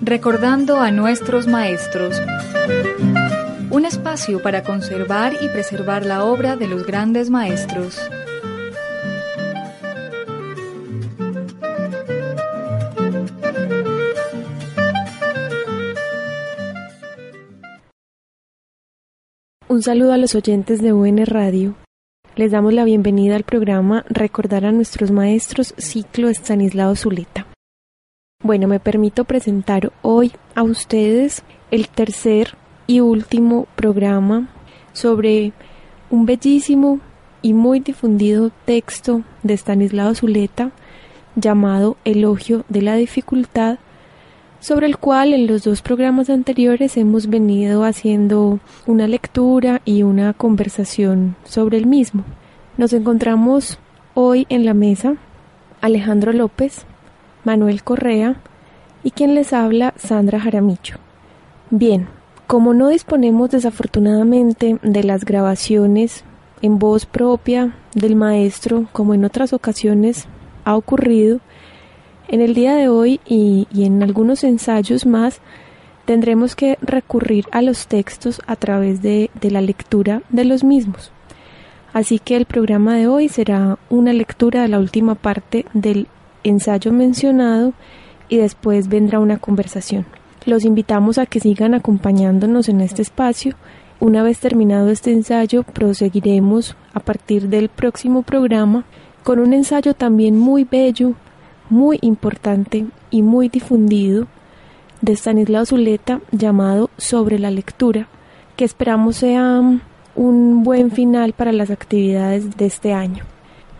Recordando a nuestros maestros. Un espacio para conservar y preservar la obra de los grandes maestros. Un saludo a los oyentes de UN Radio. Les damos la bienvenida al programa Recordar a nuestros maestros ciclo Estanislao Zuleta. Bueno, me permito presentar hoy a ustedes el tercer y último programa sobre un bellísimo y muy difundido texto de Estanislao Zuleta llamado Elogio de la dificultad sobre el cual en los dos programas anteriores hemos venido haciendo una lectura y una conversación sobre el mismo. Nos encontramos hoy en la mesa Alejandro López, Manuel Correa y quien les habla Sandra Jaramillo. Bien, como no disponemos desafortunadamente de las grabaciones en voz propia del maestro como en otras ocasiones ha ocurrido, en el día de hoy y, en algunos ensayos más tendremos que recurrir a los textos a través de, de la lectura de los mismos. Así que el programa de hoy será una lectura de la última parte del ensayo mencionado y después vendrá una conversación. Los invitamos a que sigan acompañándonos en este espacio. Una vez terminado este ensayo, proseguiremos a partir del próximo programa con un ensayo también muy bello muy importante y muy difundido de Stanislao Zuleta llamado Sobre la lectura, que esperamos sea un buen final para las actividades de este año.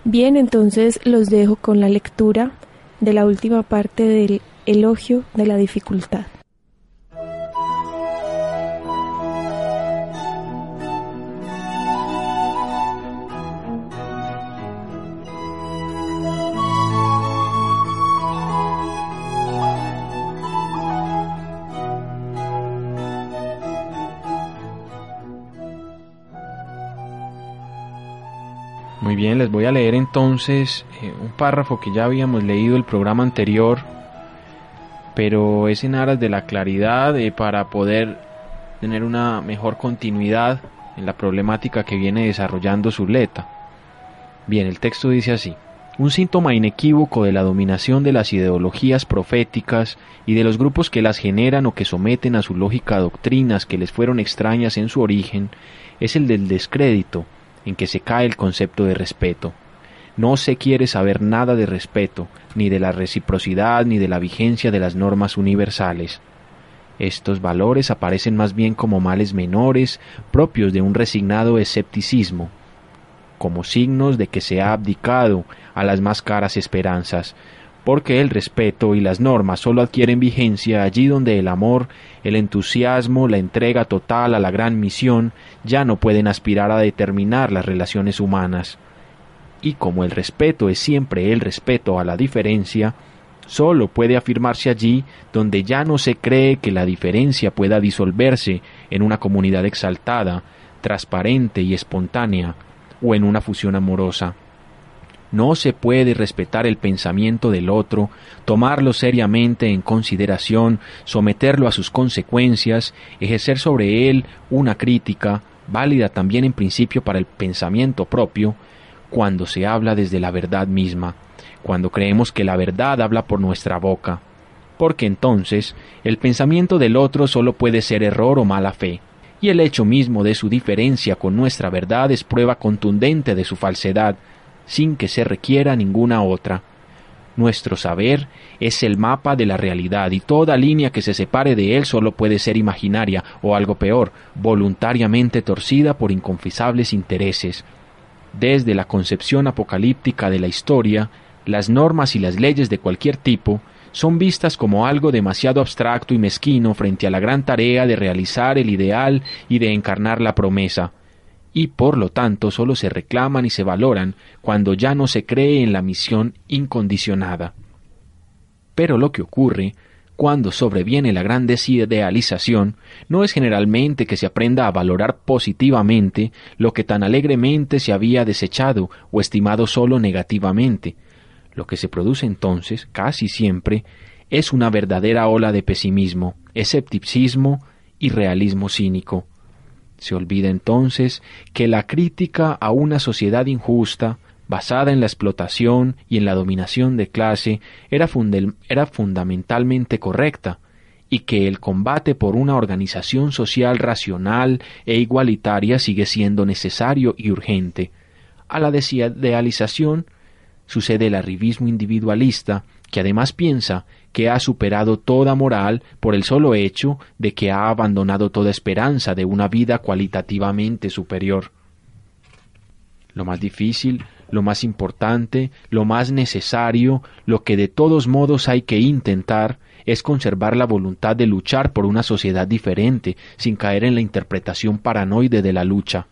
Bien, entonces los dejo con la lectura de la última parte del elogio de la dificultad. Les voy a leer entonces eh, un párrafo que ya habíamos leído el programa anterior, pero es en aras de la claridad eh, para poder tener una mejor continuidad en la problemática que viene desarrollando Zuleta. Bien, el texto dice así. Un síntoma inequívoco de la dominación de las ideologías proféticas y de los grupos que las generan o que someten a su lógica doctrinas que les fueron extrañas en su origen es el del descrédito, en que se cae el concepto de respeto. No se quiere saber nada de respeto, ni de la reciprocidad, ni de la vigencia de las normas universales. Estos valores aparecen más bien como males menores propios de un resignado escepticismo, como signos de que se ha abdicado a las más caras esperanzas, porque el respeto y las normas sólo adquieren vigencia allí donde el amor, el entusiasmo, la entrega total a la gran misión ya no pueden aspirar a determinar las relaciones humanas. Y como el respeto es siempre el respeto a la diferencia, sólo puede afirmarse allí donde ya no se cree que la diferencia pueda disolverse en una comunidad exaltada, transparente y espontánea, o en una fusión amorosa. No se puede respetar el pensamiento del otro, tomarlo seriamente en consideración, someterlo a sus consecuencias, ejercer sobre él una crítica, válida también en principio para el pensamiento propio, cuando se habla desde la verdad misma, cuando creemos que la verdad habla por nuestra boca, porque entonces el pensamiento del otro solo puede ser error o mala fe, y el hecho mismo de su diferencia con nuestra verdad es prueba contundente de su falsedad, sin que se requiera ninguna otra. Nuestro saber es el mapa de la realidad y toda línea que se separe de él solo puede ser imaginaria o algo peor, voluntariamente torcida por inconfesables intereses. Desde la concepción apocalíptica de la historia, las normas y las leyes de cualquier tipo son vistas como algo demasiado abstracto y mezquino frente a la gran tarea de realizar el ideal y de encarnar la promesa, y por lo tanto solo se reclaman y se valoran cuando ya no se cree en la misión incondicionada. Pero lo que ocurre cuando sobreviene la gran desidealización, no es generalmente que se aprenda a valorar positivamente lo que tan alegremente se había desechado o estimado solo negativamente. Lo que se produce entonces, casi siempre, es una verdadera ola de pesimismo, escepticismo y realismo cínico. Se olvida entonces que la crítica a una sociedad injusta, basada en la explotación y en la dominación de clase, era, era, fundamentalmente correcta, y que el combate por una organización social racional e igualitaria sigue siendo necesario y urgente. A la desidealización sucede el arribismo individualista, que además piensa que ha superado toda moral por el solo hecho de que ha abandonado toda esperanza de una vida cualitativamente superior. Lo más difícil lo más importante, lo más necesario, lo que de todos modos hay que intentar, es conservar la voluntad de luchar por una sociedad diferente, sin caer en la interpretación paranoide de la lucha.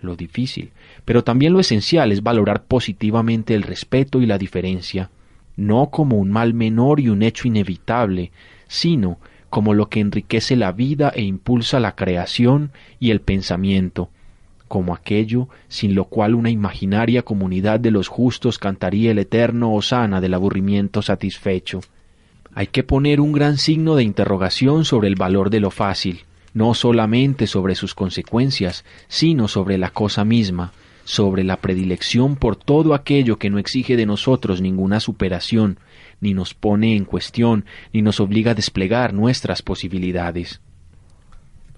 Lo difícil, pero también lo esencial es valorar positivamente el respeto y la diferencia, no como un mal menor y un hecho inevitable, sino como lo que enriquece la vida e impulsa la creación y el pensamiento, como aquello sin lo cual una imaginaria comunidad de los justos cantaría el eterno hosana del aburrimiento satisfecho. Hay que poner un gran signo de interrogación sobre el valor de lo fácil, no solamente sobre sus consecuencias, sino sobre la cosa misma, sobre la predilección por todo aquello que no exige de nosotros ninguna superación, ni nos pone en cuestión, ni nos obliga a desplegar nuestras posibilidades.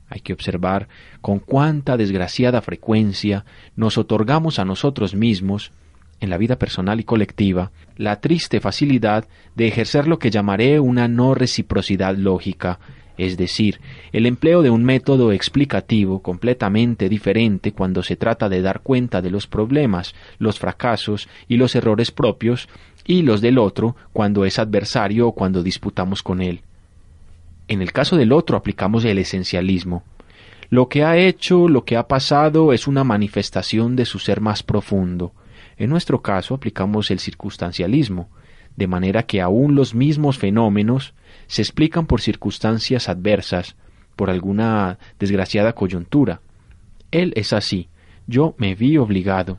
Hay que observar con cuánta desgraciada frecuencia nos otorgamos a nosotros mismos, en la vida personal y colectiva, la triste facilidad de ejercer lo que llamaré una no reciprocidad lógica, es decir, el empleo de un método explicativo completamente diferente cuando se trata de dar cuenta de los problemas, los fracasos y los errores propios, y los del otro cuando es adversario o cuando disputamos con él. En el caso del otro aplicamos el esencialismo. Lo que ha hecho, lo que ha pasado es una manifestación de su ser más profundo. En nuestro caso aplicamos el circunstancialismo, de manera que aún los mismos fenómenos se explican por circunstancias adversas, por alguna desgraciada coyuntura. Él es así, yo me vi obligado.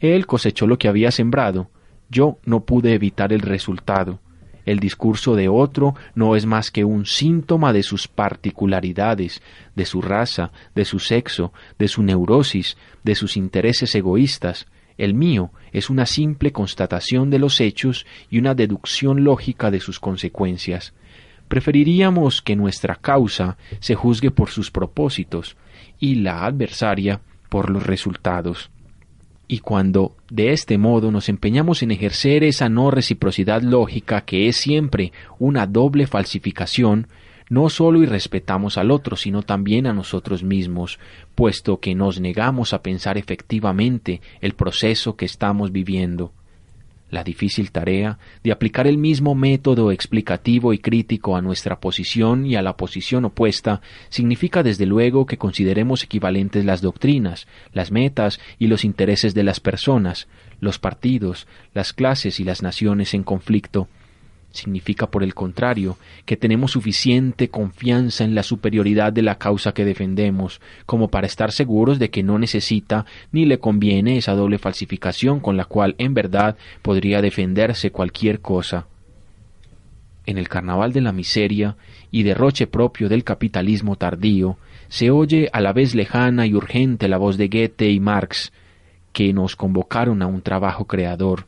Él cosechó lo que había sembrado, yo no pude evitar el resultado. El discurso de otro no es más que un síntoma de sus particularidades, de su raza, de su sexo, de su neurosis, de sus intereses egoístas. El mío es una simple constatación de los hechos y una deducción lógica de sus consecuencias. Preferiríamos que nuestra causa se juzgue por sus propósitos y la adversaria por los resultados. Y cuando de este modo nos empeñamos en ejercer esa no reciprocidad lógica que es siempre una doble falsificación, no sólo irrespetamos al otro, sino también a nosotros mismos, puesto que nos negamos a pensar efectivamente el proceso que estamos viviendo. La difícil tarea de aplicar el mismo método explicativo y crítico a nuestra posición y a la posición opuesta significa desde luego que consideremos equivalentes las doctrinas, las metas y los intereses de las personas, los partidos, las clases y las naciones en conflicto, Significa, por el contrario, que tenemos suficiente confianza en la superioridad de la causa que defendemos, como para estar seguros de que no necesita ni le conviene esa doble falsificación con la cual en verdad podría defenderse cualquier cosa. En el carnaval de la miseria y derroche propio del capitalismo tardío, se oye a la vez lejana y urgente la voz de Goethe y Marx, que nos convocaron a un trabajo creador,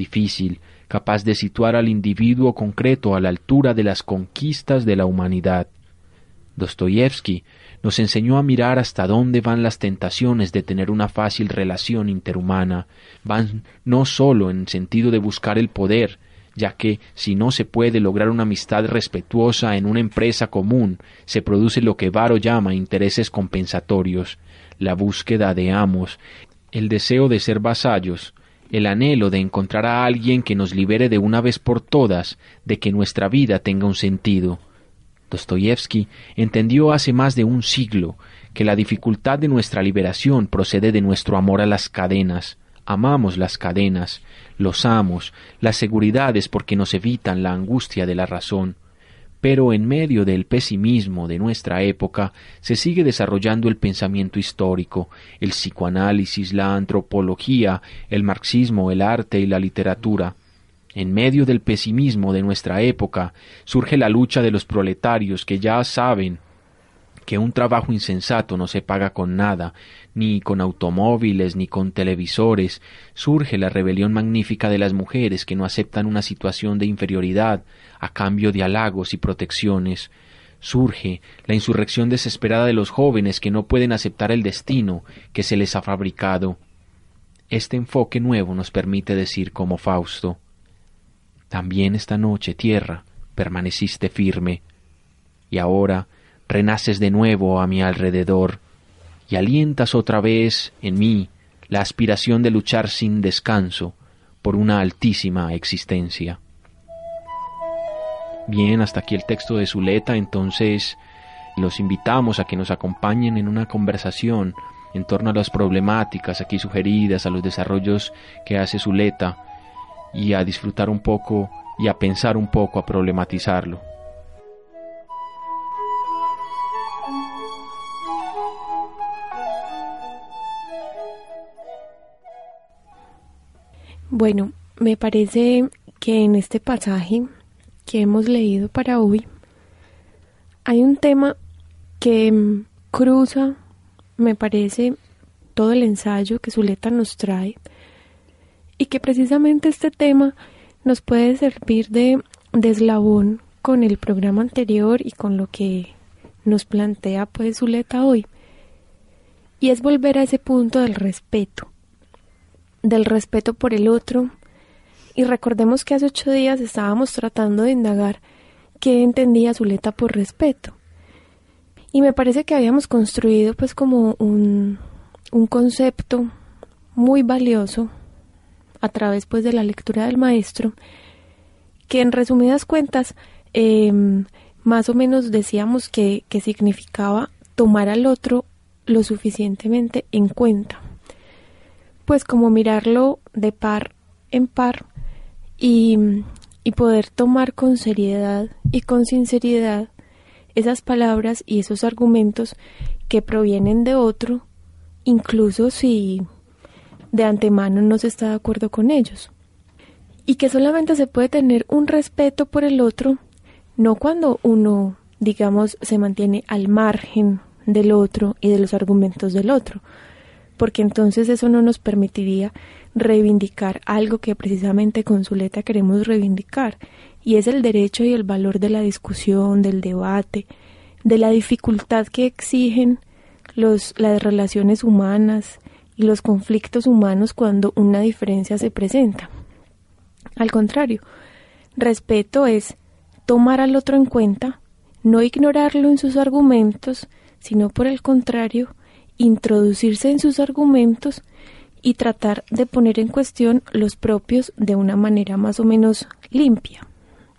difícil, capaz de situar al individuo concreto a la altura de las conquistas de la humanidad. Dostoyevsky nos enseñó a mirar hasta dónde van las tentaciones de tener una fácil relación interhumana, van no sólo en sentido de buscar el poder, ya que si no se puede lograr una amistad respetuosa en una empresa común, se produce lo que Varo llama intereses compensatorios, la búsqueda de amos, el deseo de ser vasallos, el anhelo de encontrar a alguien que nos libere de una vez por todas de que nuestra vida tenga un sentido. Dostoyevsky entendió hace más de un siglo que la dificultad de nuestra liberación procede de nuestro amor a las cadenas. Amamos las cadenas, los amos, las seguridades porque nos evitan la angustia de la razón. Pero en medio del pesimismo de nuestra época se sigue desarrollando el pensamiento histórico, el psicoanálisis, la antropología, el marxismo, el arte y la literatura. En medio del pesimismo de nuestra época surge la lucha de los proletarios que ya saben que un trabajo insensato no se paga con nada, ni con automóviles, ni con televisores, surge la rebelión magnífica de las mujeres que no aceptan una situación de inferioridad a cambio de halagos y protecciones, surge la insurrección desesperada de los jóvenes que no pueden aceptar el destino que se les ha fabricado. Este enfoque nuevo nos permite decir como Fausto También esta noche, tierra, permaneciste firme, y ahora renaces de nuevo a mi alrededor y alientas otra vez en mí la aspiración de luchar sin descanso por una altísima existencia. Bien, hasta aquí el texto de Zuleta, entonces los invitamos a que nos acompañen en una conversación en torno a las problemáticas aquí sugeridas, a los desarrollos que hace Zuleta y a disfrutar un poco y a pensar un poco, a problematizarlo. Bueno, me parece que en este pasaje que hemos leído para hoy hay un tema que mm, cruza, me parece, todo el ensayo que Zuleta nos trae y que precisamente este tema nos puede servir de, eslabón con el programa anterior y con lo que nos plantea pues Zuleta hoy. Y es volver a ese punto del respeto del respeto por el otro. Y recordemos que hace ocho días estábamos tratando de indagar qué entendía Zuleta por respeto. Y me parece que habíamos construido pues como un, un concepto muy valioso a través pues de la lectura del maestro, que en resumidas cuentas em, más o menos decíamos que, que significaba tomar al otro lo suficientemente en cuenta pues como mirarlo de par en par y, y poder tomar con seriedad y con sinceridad esas palabras y esos argumentos que provienen de otro, incluso si de antemano no se está de acuerdo con ellos. Y que solamente se puede tener un respeto por el otro, no cuando uno, digamos, se mantiene al margen del otro y de los argumentos del otro, porque entonces eso no nos permitiría reivindicar algo que precisamente con Zuleta queremos reivindicar, y es el derecho y el valor de la discusión, del debate, de la dificultad que exigen los, las relaciones humanas y los conflictos humanos cuando una diferencia se presenta. Al contrario, respeto es tomar al otro en cuenta, no ignorarlo en sus argumentos, sino por el contrario, introducirse en sus argumentos y tratar de poner en cuestión los propios de una manera más o menos limpia.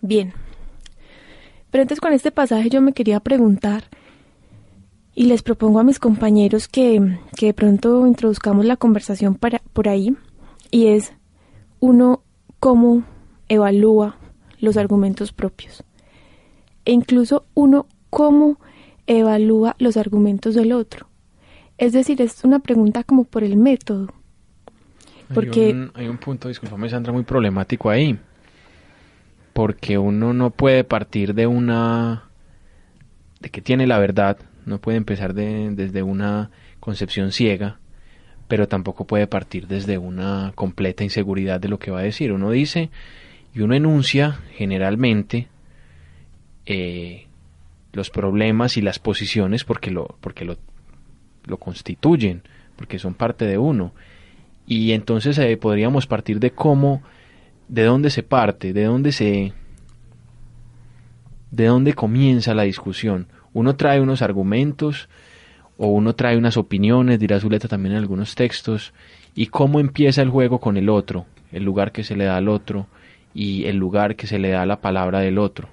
Bien. Pero antes con este pasaje yo me quería preguntar y les propongo a mis compañeros que, que de pronto introduzcamos la conversación para, por ahí y es uno cómo evalúa los argumentos propios e incluso uno cómo evalúa los argumentos del otro. Es decir, es una pregunta como por el método. Porque hay un, hay un punto, discúlpame Sandra, muy problemático ahí. Porque uno no puede partir de una... de que tiene la verdad, no puede empezar de, desde una concepción ciega, pero tampoco puede partir desde una completa inseguridad de lo que va a decir. Uno dice y uno enuncia generalmente eh, los problemas y las posiciones porque lo, porque lo lo constituyen, porque son parte de uno. Y entonces eh, podríamos partir de cómo, de dónde se parte, de dónde se, de dónde comienza la discusión. Uno trae unos argumentos o uno trae unas opiniones, dirá Zuleta también en algunos textos, y cómo empieza el juego con el otro, el lugar que se le da al otro y el lugar que se le da a la palabra del otro.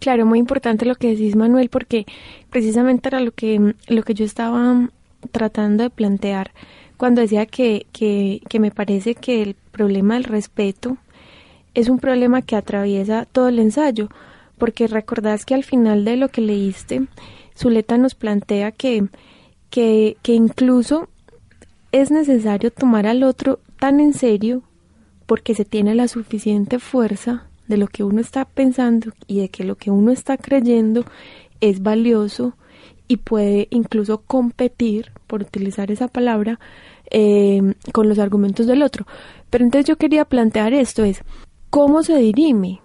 Claro, muy importante lo que decís Manuel, porque precisamente era lo que, lo que yo estaba tratando de plantear cuando decía que, que, que me parece que el problema del respeto es un problema que atraviesa todo el ensayo, porque recordás que al final de lo que leíste, Zuleta nos plantea que, que, que incluso es necesario tomar al otro tan en serio porque se tiene la suficiente fuerza de lo que uno está pensando y de que lo que uno está creyendo es valioso y puede incluso competir, por utilizar esa palabra, eh, con los argumentos del otro. Pero entonces yo quería plantear esto, es, ¿cómo se dirime?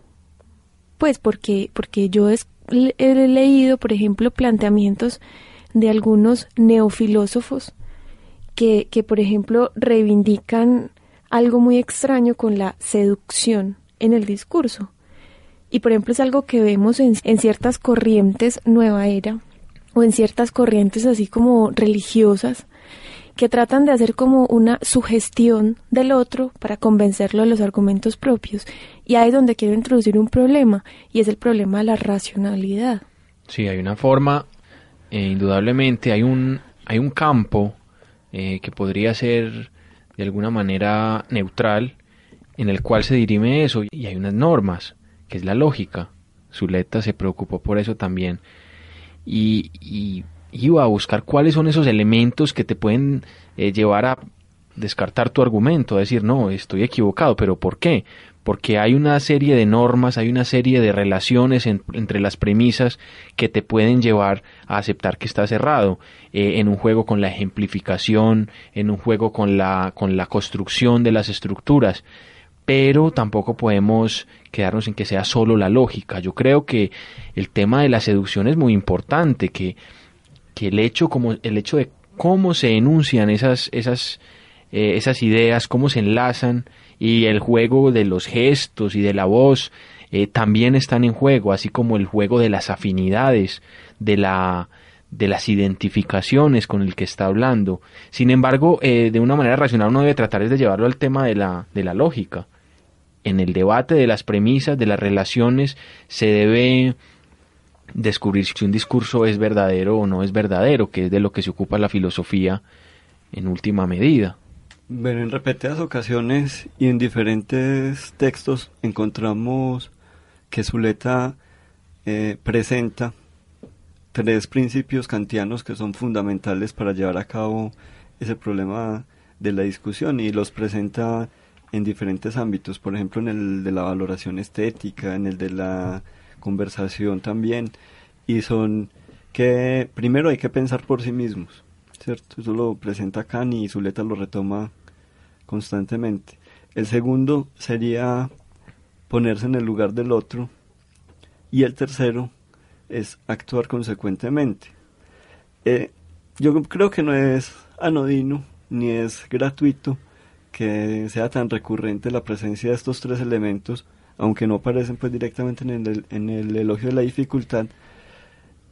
Pues porque, porque yo he leído, por ejemplo, planteamientos de algunos neofilósofos que, que, por ejemplo, reivindican algo muy extraño con la seducción en el discurso. Y por ejemplo es algo que vemos en, en, ciertas corrientes nueva era o en ciertas corrientes así como religiosas que tratan de hacer como una sugestión del otro para convencerlo de los argumentos propios. Y ahí es donde quiero introducir un problema y es el problema de la racionalidad. Sí, hay una forma, eh, indudablemente hay un, hay un campo eh, que podría ser de alguna manera neutral en el cual se dirime eso y hay unas normas, que es la lógica. Zuleta se preocupó por eso también y, y iba a buscar cuáles son esos elementos que te pueden eh, llevar a descartar tu argumento, a decir, no, estoy equivocado, pero ¿por qué? Porque hay una serie de normas, hay una serie de relaciones entre las premisas que te pueden llevar a aceptar que estás errado. Eh, en un juego con la ejemplificación, en un juego con la, con la construcción de las estructuras pero tampoco podemos quedarnos en que sea solo la lógica. Yo creo que el tema de la seducción es muy importante, que, que el hecho como el hecho de cómo se enuncian esas esas eh, esas ideas, cómo se enlazan y el juego de los gestos y de la voz eh, también están en juego, así como el juego de las afinidades, de la de las identificaciones con el que está hablando. Sin embargo, eh, de una manera racional uno debe tratar de llevarlo al tema de la, de la lógica en el debate de las premisas, de las relaciones, se debe descubrir si un discurso es verdadero o no es verdadero, que es de lo que se ocupa la filosofía en última medida. Bueno, en repetidas ocasiones y en diferentes textos encontramos que Zuleta eh, presenta tres principios kantianos que son fundamentales para llevar a cabo ese problema de la discusión y los presenta en diferentes ámbitos, por ejemplo en el de la valoración estética, en el de la conversación también, y son que primero hay que pensar por sí mismos, ¿cierto? Eso lo presenta Kant y Zuleta lo retoma constantemente. El segundo sería ponerse en el lugar del otro y el tercero es actuar consecuentemente. Eh, yo creo que no es anodino ni es gratuito que sea tan recurrente la presencia de estos tres elementos, aunque no aparecen pues directamente en el, elogio de la dificultad,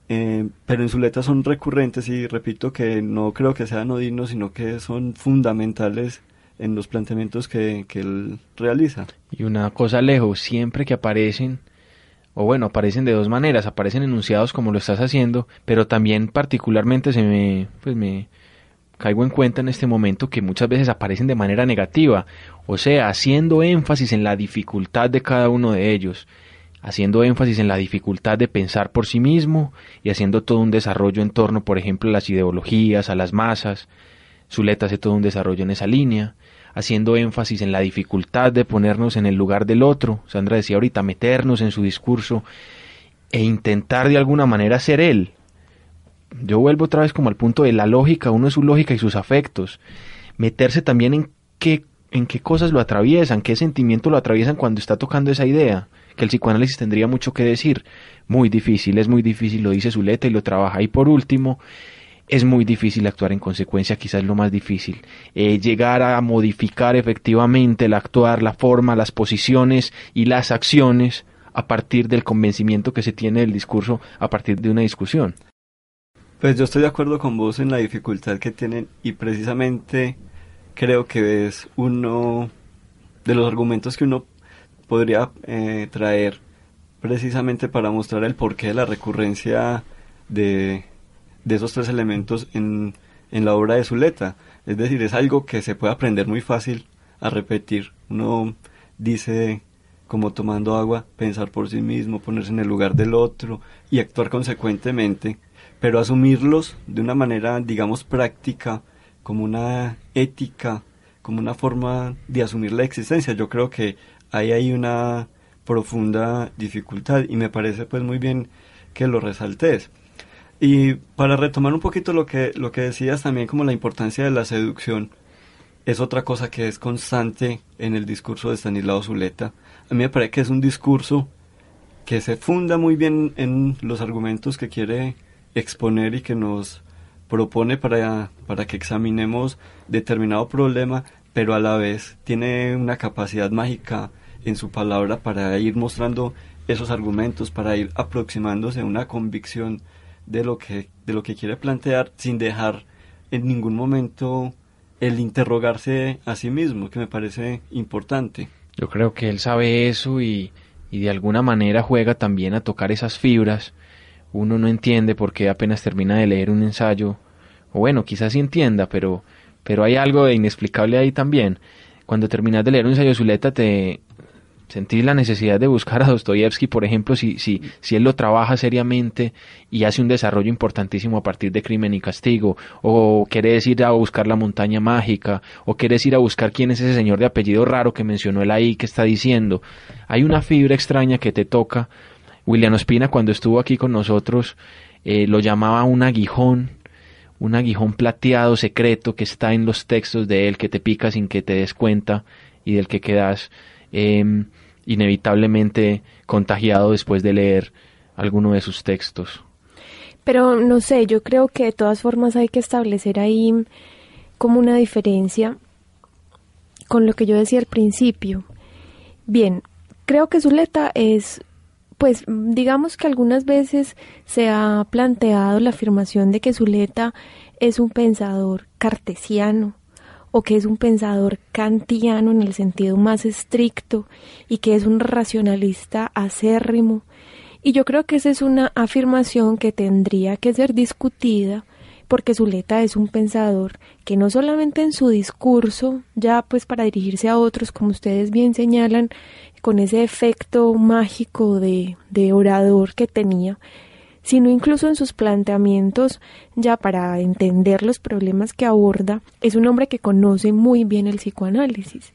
eh, pero en su letra son recurrentes y repito que no creo que sean odinos, sino que son fundamentales en los planteamientos que, que él realiza. Y una cosa lejos, siempre que aparecen, o bueno, aparecen de dos maneras, aparecen enunciados como lo estás haciendo, pero también particularmente se me, pues me, caigo en cuenta en este momento que muchas veces aparecen de manera negativa, o sea, haciendo énfasis en la dificultad de cada uno de ellos, haciendo énfasis en la dificultad de pensar por sí mismo y haciendo todo un desarrollo en torno, por ejemplo, a las ideologías, a las masas. Zuleta hace todo un desarrollo en esa línea, haciendo énfasis en la dificultad de ponernos en el lugar del otro. Sandra decía ahorita, meternos en su discurso e intentar de alguna manera ser él, yo vuelvo otra vez como al punto de la lógica, uno es su lógica y sus afectos. Meterse también en qué, en qué cosas lo atraviesan, qué sentimiento lo atraviesan cuando está tocando esa idea, que el psicoanálisis tendría mucho que decir. Muy difícil, es muy difícil, lo dice Zuleta y lo trabaja. Y por último, es muy difícil actuar en consecuencia, quizás lo más difícil. Eh, llegar a modificar efectivamente el actuar, la forma, las posiciones y las acciones a partir del convencimiento que se tiene del discurso a partir de una discusión. Pues yo estoy de acuerdo con vos en la dificultad que tienen y precisamente creo que es uno de los argumentos que uno podría eh, traer precisamente para mostrar el porqué de la recurrencia de, de esos tres elementos en, en la obra de Zuleta. Es decir, es algo que se puede aprender muy fácil a repetir. Uno dice, como tomando agua, pensar por sí mismo, ponerse en el lugar del otro y actuar consecuentemente, pero asumirlos de una manera, digamos, práctica, como una ética, como una forma de asumir la existencia. Yo creo que ahí hay una profunda dificultad y me parece pues muy bien que lo resaltes. Y para retomar un poquito lo que, lo que decías también como la importancia de la seducción, es otra cosa que es constante en el discurso de Stanislao Zuleta. A mí me parece que es un discurso que se funda muy bien en los argumentos que quiere exponer y que nos propone para, para que examinemos determinado problema, pero a la vez tiene una capacidad mágica en su palabra para ir mostrando esos argumentos, para ir aproximándose a una convicción de lo que, de lo que quiere plantear sin dejar en ningún momento el interrogarse a sí mismo, que me parece importante. Yo creo que él sabe eso y, y de alguna manera juega también a tocar esas fibras. Uno no entiende por qué apenas termina de leer un ensayo, o bueno, quizás sí entienda, pero, pero hay algo de inexplicable ahí también. Cuando terminas de leer un ensayo de Zuleta te, sentir la necesidad de buscar a Dostoyevsky, por ejemplo, si, si, si él lo trabaja seriamente y hace un desarrollo importantísimo a partir de Crimen y Castigo, o querés ir a buscar la montaña mágica, o querés ir a buscar quién es ese señor de apellido raro que mencionó él ahí, que está diciendo, hay una fibra extraña que te toca. William Ospina cuando estuvo aquí con nosotros eh, lo llamaba un aguijón, un aguijón plateado secreto que está en los textos de él, que te pica sin que te des cuenta y del que quedas Em, inevitablemente contagiado después de leer alguno de sus textos. Pero no sé, yo creo que de todas formas hay que establecer ahí como una diferencia con lo que yo decía al principio. Bien, creo que Zuleta es, pues digamos que algunas veces se ha planteado la afirmación de que Zuleta es un pensador cartesiano, o que es un pensador kantiano en el sentido más estricto y que es un racionalista acérrimo. Y yo creo que esa es una afirmación que tendría que ser discutida porque Zuleta es un pensador que no solamente en su discurso, ya pues para dirigirse a otros, como ustedes bien señalan, con ese efecto mágico de, de orador que tenía, sino incluso en sus planteamientos ya para entender los problemas que aborda, es un hombre que conoce muy bien el psicoanálisis.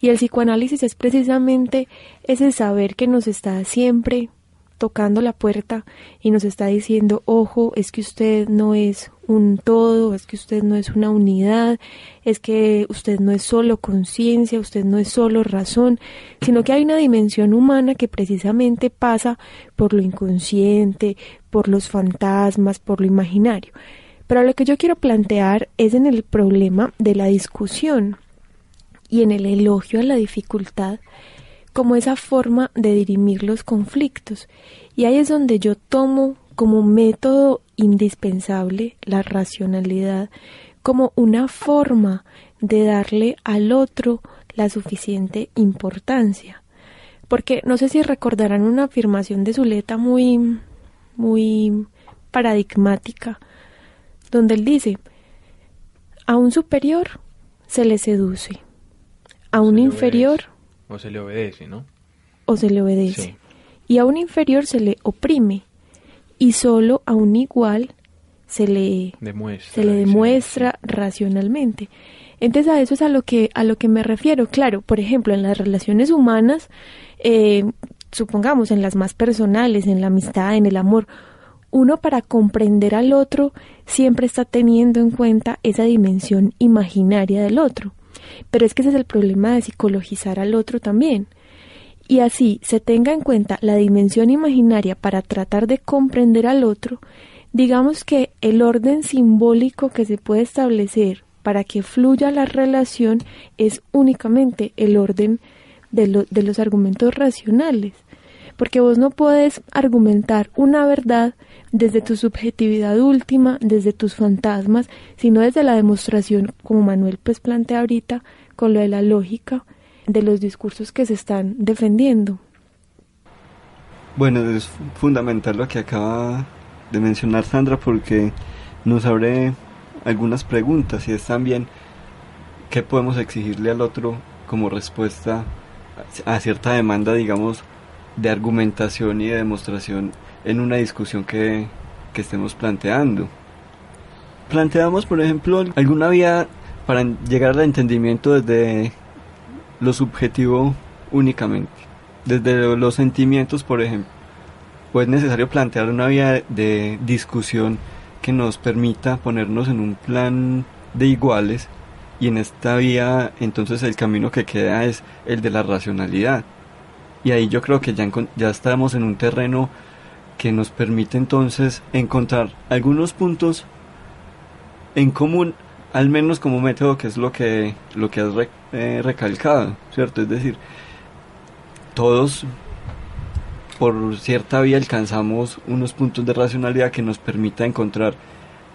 Y el psicoanálisis es precisamente ese saber que nos está siempre tocando la puerta y nos está diciendo, ojo, es que usted no es un todo, es que usted no es una unidad, es que usted no es solo conciencia, usted no es solo razón, sino que hay una dimensión humana que precisamente pasa por lo inconsciente, por los fantasmas, por lo imaginario. Pero lo que yo quiero plantear es en el problema de la discusión y en el elogio a la dificultad como esa forma de dirimir los conflictos. Y ahí es donde yo tomo como método indispensable la racionalidad, como una forma de darle al otro la suficiente importancia. Porque no sé si recordarán una afirmación de Zuleta muy, muy paradigmática, donde él dice, a un superior se le seduce, a un inferior o se le obedece, ¿no? O se le obedece. Y a un inferior se le oprime. Y solo a un igual se le demuestra, se le demuestra racionalmente. Entonces a eso es a lo que a lo que me refiero. Claro, por ejemplo, en las relaciones humanas, eh, supongamos en las más personales, en la amistad, en el amor, uno para comprender al otro siempre está teniendo en cuenta esa dimensión imaginaria del otro. Pero es que ese es el problema de psicologizar al otro también. Y así se tenga en cuenta la dimensión imaginaria para tratar de comprender al otro, digamos que el orden simbólico que se puede establecer para que fluya la relación es únicamente el orden de, los argumentos racionales. porque vos no puedes argumentar una verdad desde tu subjetividad última, desde tus fantasmas, sino desde la demostración, como Manuel pues plantea ahorita, con lo de la lógica de los discursos que se están defendiendo. Bueno, es fundamental lo que acaba de mencionar Sandra porque nos abre algunas preguntas y es también qué podemos exigirle al otro como respuesta a cierta demanda, digamos, de argumentación y de demostración en una discusión que, que estemos planteando. Planteamos, por ejemplo, alguna vía para llegar al entendimiento desde lo subjetivo únicamente, desde los sentimientos, por ejemplo. Pues es necesario plantear una vía de discusión que nos permita ponernos en un plan de iguales y en esta vía entonces el camino que queda es el de la racionalidad. Y ahí yo creo que ya, ya estamos en un terreno que nos permite entonces encontrar algunos puntos en común, al menos como método, que es lo que, lo que has eh, recalcado, ¿cierto? Es decir, todos por cierta vía alcanzamos unos puntos de racionalidad que nos permita encontrar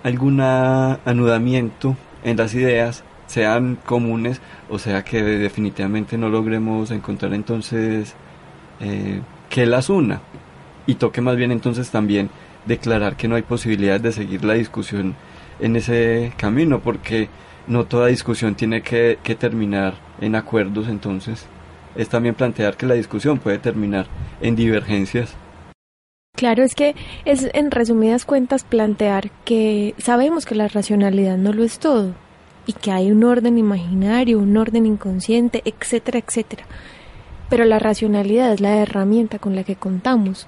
algún anudamiento en las ideas sean comunes o sea que definitivamente no logremos encontrar entonces eh, que las una y toque más bien entonces también declarar que no hay posibilidad de seguir la discusión en ese camino porque no toda discusión tiene que, terminar en acuerdos entonces es también plantear que la discusión puede terminar en divergencias Claro, es que es en resumidas cuentas plantear que sabemos que la racionalidad no lo es todo, y que hay un orden imaginario, un orden inconsciente, etcétera, etcétera. Pero la racionalidad es la herramienta con la que contamos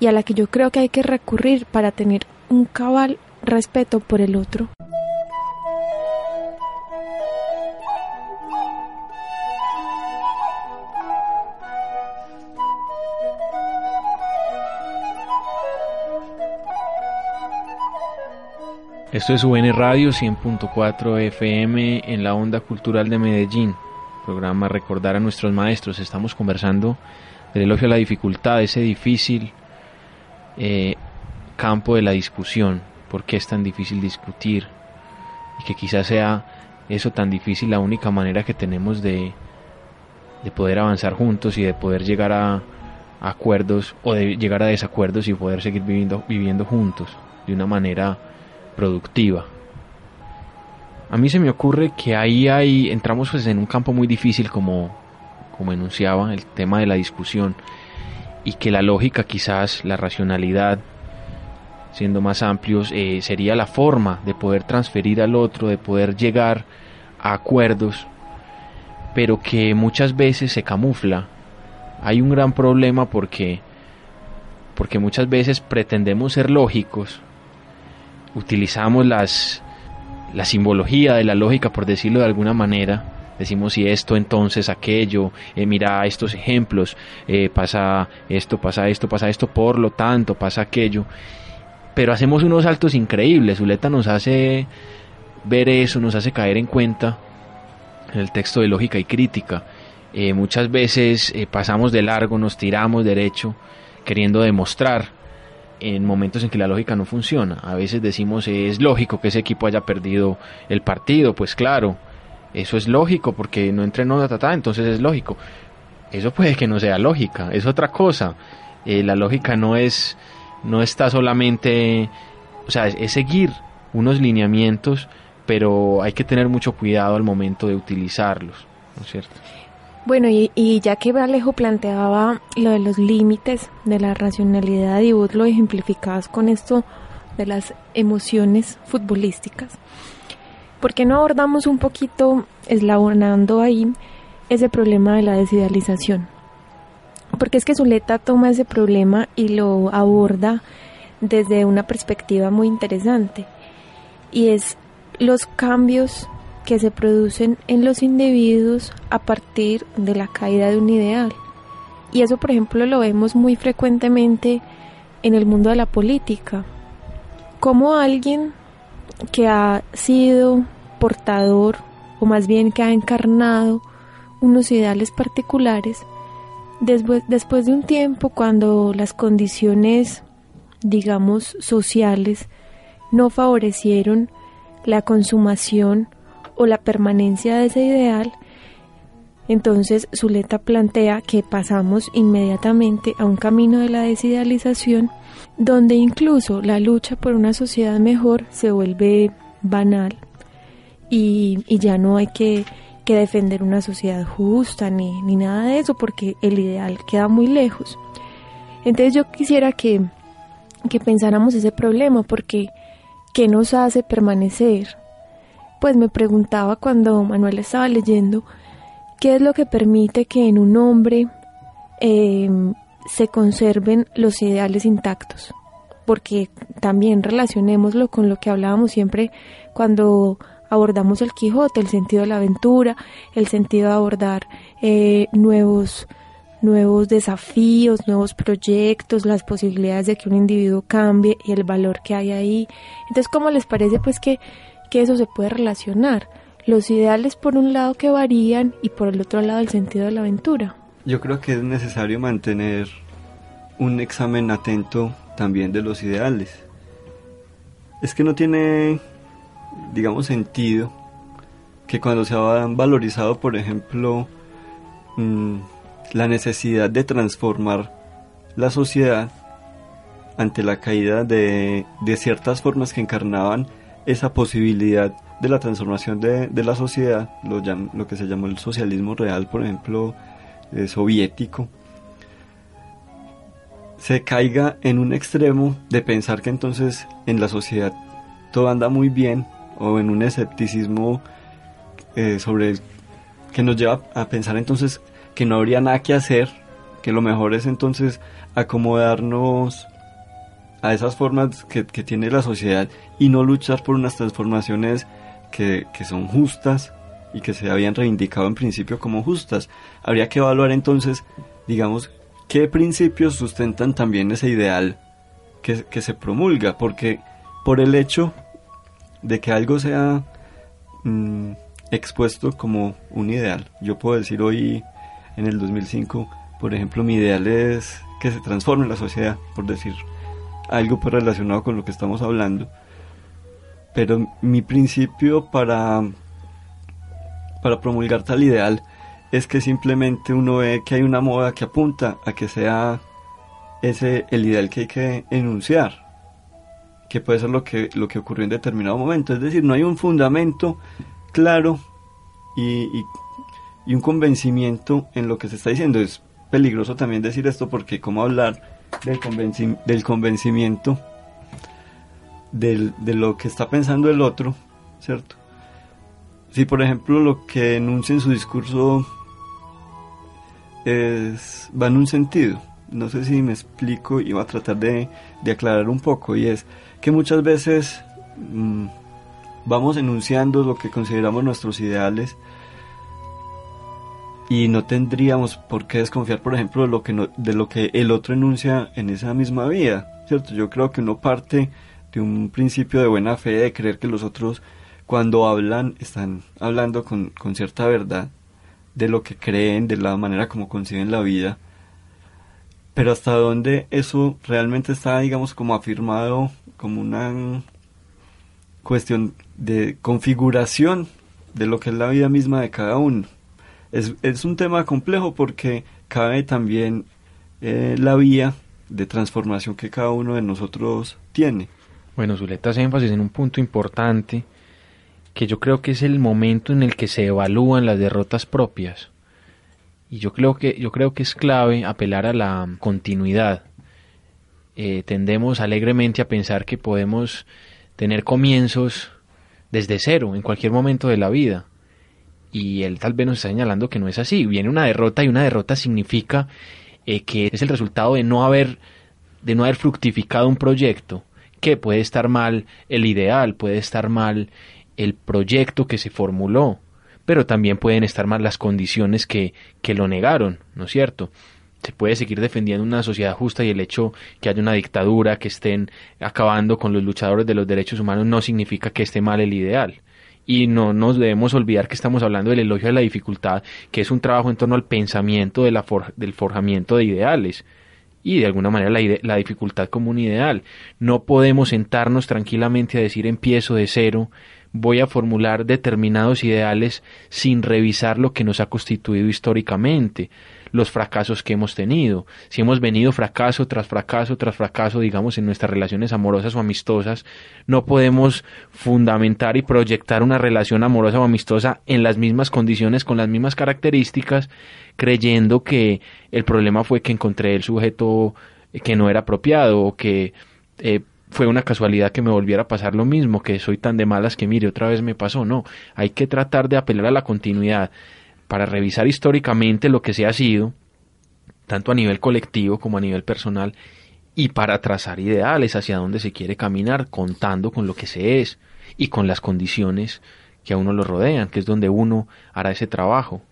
y a la que yo creo que hay que recurrir para tener un cabal respeto por el otro. Esto es UN Radio 100.4 FM en la onda cultural de Medellín. Programa Recordar a nuestros maestros. Estamos conversando del elogio a la dificultad, ese difícil eh, campo de la discusión. ¿Por qué es tan difícil discutir? Y que quizás sea eso tan difícil la única manera que tenemos de, de poder avanzar juntos y de poder llegar a, acuerdos o de llegar a desacuerdos y poder seguir viviendo, viviendo juntos de una manera productiva. A mí se me ocurre que ahí hay, entramos pues en un campo muy difícil como, como enunciaba el tema de la discusión y que la lógica quizás, la racionalidad, siendo más amplios, eh, sería la forma de poder transferir al otro, de poder llegar a acuerdos, pero que muchas veces se camufla. Hay un gran problema porque, porque muchas veces pretendemos ser lógicos, utilizamos las, la simbología de la lógica, por decirlo de alguna manera, decimos si esto entonces aquello, eh, mira estos ejemplos, eh, pasa esto, pasa esto, pasa esto, por lo tanto pasa aquello, pero hacemos unos saltos increíbles, Zuleta nos hace ver eso, nos hace caer en cuenta en el texto de lógica y crítica, eh, muchas veces pasamos de largo, nos tiramos derecho, queriendo demostrar en momentos en que la lógica no funciona. A veces decimos es lógico que ese equipo haya perdido el partido, pues claro, eso es lógico porque no entrenó, ta, entonces es lógico. Eso puede que no sea lógica, es otra cosa. Eh, la lógica no es, no está solamente, o sea, es seguir unos lineamientos, pero hay que tener mucho cuidado al momento de utilizarlos, ¿no es cierto? Bueno, y, ya que Alejo planteaba lo de los límites de la racionalidad y vos lo ejemplificabas con esto de las emociones futbolísticas, ¿por qué no abordamos un poquito, eslabonando ahí, ese problema de la desidealización? Porque es que Zuleta toma ese problema y lo aborda desde una perspectiva muy interesante, y es los cambios que se producen en los individuos a partir de la caída de un ideal. Y eso, por ejemplo, lo vemos muy frecuentemente en el mundo de la política. Como alguien que ha sido portador, o más bien que ha encarnado unos ideales particulares, después, después de un tiempo, cuando las condiciones, digamos, sociales no favorecieron la consumación o la permanencia de ese ideal, entonces Zuleta plantea que pasamos inmediatamente a un camino de la desidealización donde incluso la lucha por una sociedad mejor se vuelve banal y, ya no hay que, defender una sociedad justa ni, ni nada de eso porque el ideal queda muy lejos. Entonces yo quisiera que, que pensáramos ese problema porque ¿qué nos hace permanecer? Pues me preguntaba cuando Manuel estaba leyendo ¿Qué es lo que permite que en un hombre eh, se conserven los ideales intactos? Porque también relacionémoslo con lo que hablábamos siempre cuando abordamos el Quijote, el sentido de la aventura, el sentido de abordar eh, nuevos, nuevos desafíos, nuevos proyectos, las posibilidades de que un individuo cambie y el valor que hay ahí. Entonces, ¿cómo les parece pues que, que eso se puede relacionar? los ideales por un lado que varían y por el otro lado el sentido de la aventura. Yo creo que es necesario mantener un examen atento también de los ideales. Es que no tiene, digamos, sentido que cuando se ha valorizado, por ejemplo, mm, la necesidad de transformar la sociedad ante la caída de, de ciertas formas que encarnaban esa posibilidad de la transformación de, la sociedad, lo, que se llamó el socialismo real, por ejemplo, eh, soviético, se caiga en un extremo de pensar que entonces en la sociedad todo anda muy bien o en un escepticismo eh, sobre que nos lleva a pensar entonces que no habría nada que hacer, que lo mejor es entonces acomodarnos a esas formas que tiene la sociedad y no luchar por unas transformaciones que, son justas y que se habían reivindicado en principio como justas. Habría que evaluar entonces, digamos, qué principios sustentan también ese ideal que, se promulga, porque por el hecho de que algo sea mm, expuesto como un ideal, yo puedo decir hoy en el 2005, por ejemplo, mi ideal es que se transforme la sociedad, por decir algo pues relacionado con lo que estamos hablando pero mi principio para, para promulgar tal ideal es que simplemente uno ve que hay una moda que apunta a que sea ese el ideal que hay que enunciar, que puede ser lo que, lo que ocurrió en determinado momento. Es decir, no hay un fundamento claro y, y un convencimiento en lo que se está diciendo. Es peligroso también decir esto porque cómo hablar del, del convencimiento de lo que está pensando el otro, ¿cierto? Si por ejemplo lo que enuncia en su discurso es, va en un sentido, no sé si me explico y voy a tratar de, aclarar un poco, y es que muchas veces mm, vamos enunciando lo que consideramos nuestros ideales y no tendríamos por qué desconfiar, por ejemplo, de lo que, de lo que el otro enuncia en esa misma vida, ¿cierto? Yo creo que uno parte de un principio de buena fe, de creer que los otros cuando hablan están hablando con, cierta verdad de lo que creen, de la manera como conciben la vida, pero hasta dónde eso realmente está, digamos, como afirmado como una cuestión de configuración de lo que es la vida misma de cada uno. Es, es un tema complejo porque cabe también eh, la vía de transformación que cada uno de nosotros tiene. Bueno, Zuleta hace énfasis en un punto importante que yo creo que es el momento en el que se evalúan las derrotas propias. Y yo creo que, yo creo que es clave apelar a la continuidad. Eh, tendemos alegremente a pensar que podemos tener comienzos desde cero, en cualquier momento de la vida. Y él tal vez nos está señalando que no es así. Viene una derrota y una derrota significa eh, que es el resultado de no haber, de no haber fructificado un proyecto que puede estar mal el ideal, puede estar mal el proyecto que se formuló, pero también pueden estar mal las condiciones que, que lo negaron, ¿no es cierto? Se puede seguir defendiendo una sociedad justa y el hecho que haya una dictadura, que estén acabando con los luchadores de los derechos humanos, no significa que esté mal el ideal. y no nos debemos olvidar que estamos hablando del elogio de la dificultad, que es un trabajo en torno al pensamiento del forjamiento de ideales y de alguna manera la, la dificultad como un ideal. No podemos sentarnos tranquilamente a decir empiezo de cero, voy a formular determinados ideales sin revisar lo que nos ha constituido históricamente los fracasos que hemos tenido. Si hemos venido fracaso tras fracaso tras fracaso, digamos, en nuestras relaciones amorosas o amistosas, no podemos fundamentar y proyectar una relación amorosa o amistosa en las mismas condiciones, con las mismas características, creyendo que el problema fue que encontré el sujeto que no era apropiado o que eh, fue una casualidad que me volviera a pasar lo mismo, que soy tan de malas que mire, otra vez me pasó. No, hay que tratar de apelar a la continuidad para revisar históricamente lo que se ha sido, tanto a nivel colectivo como a nivel personal, y para trazar ideales hacia dónde se quiere caminar, contando con lo que se es y con las condiciones que a uno lo rodean, que es donde uno hará ese trabajo.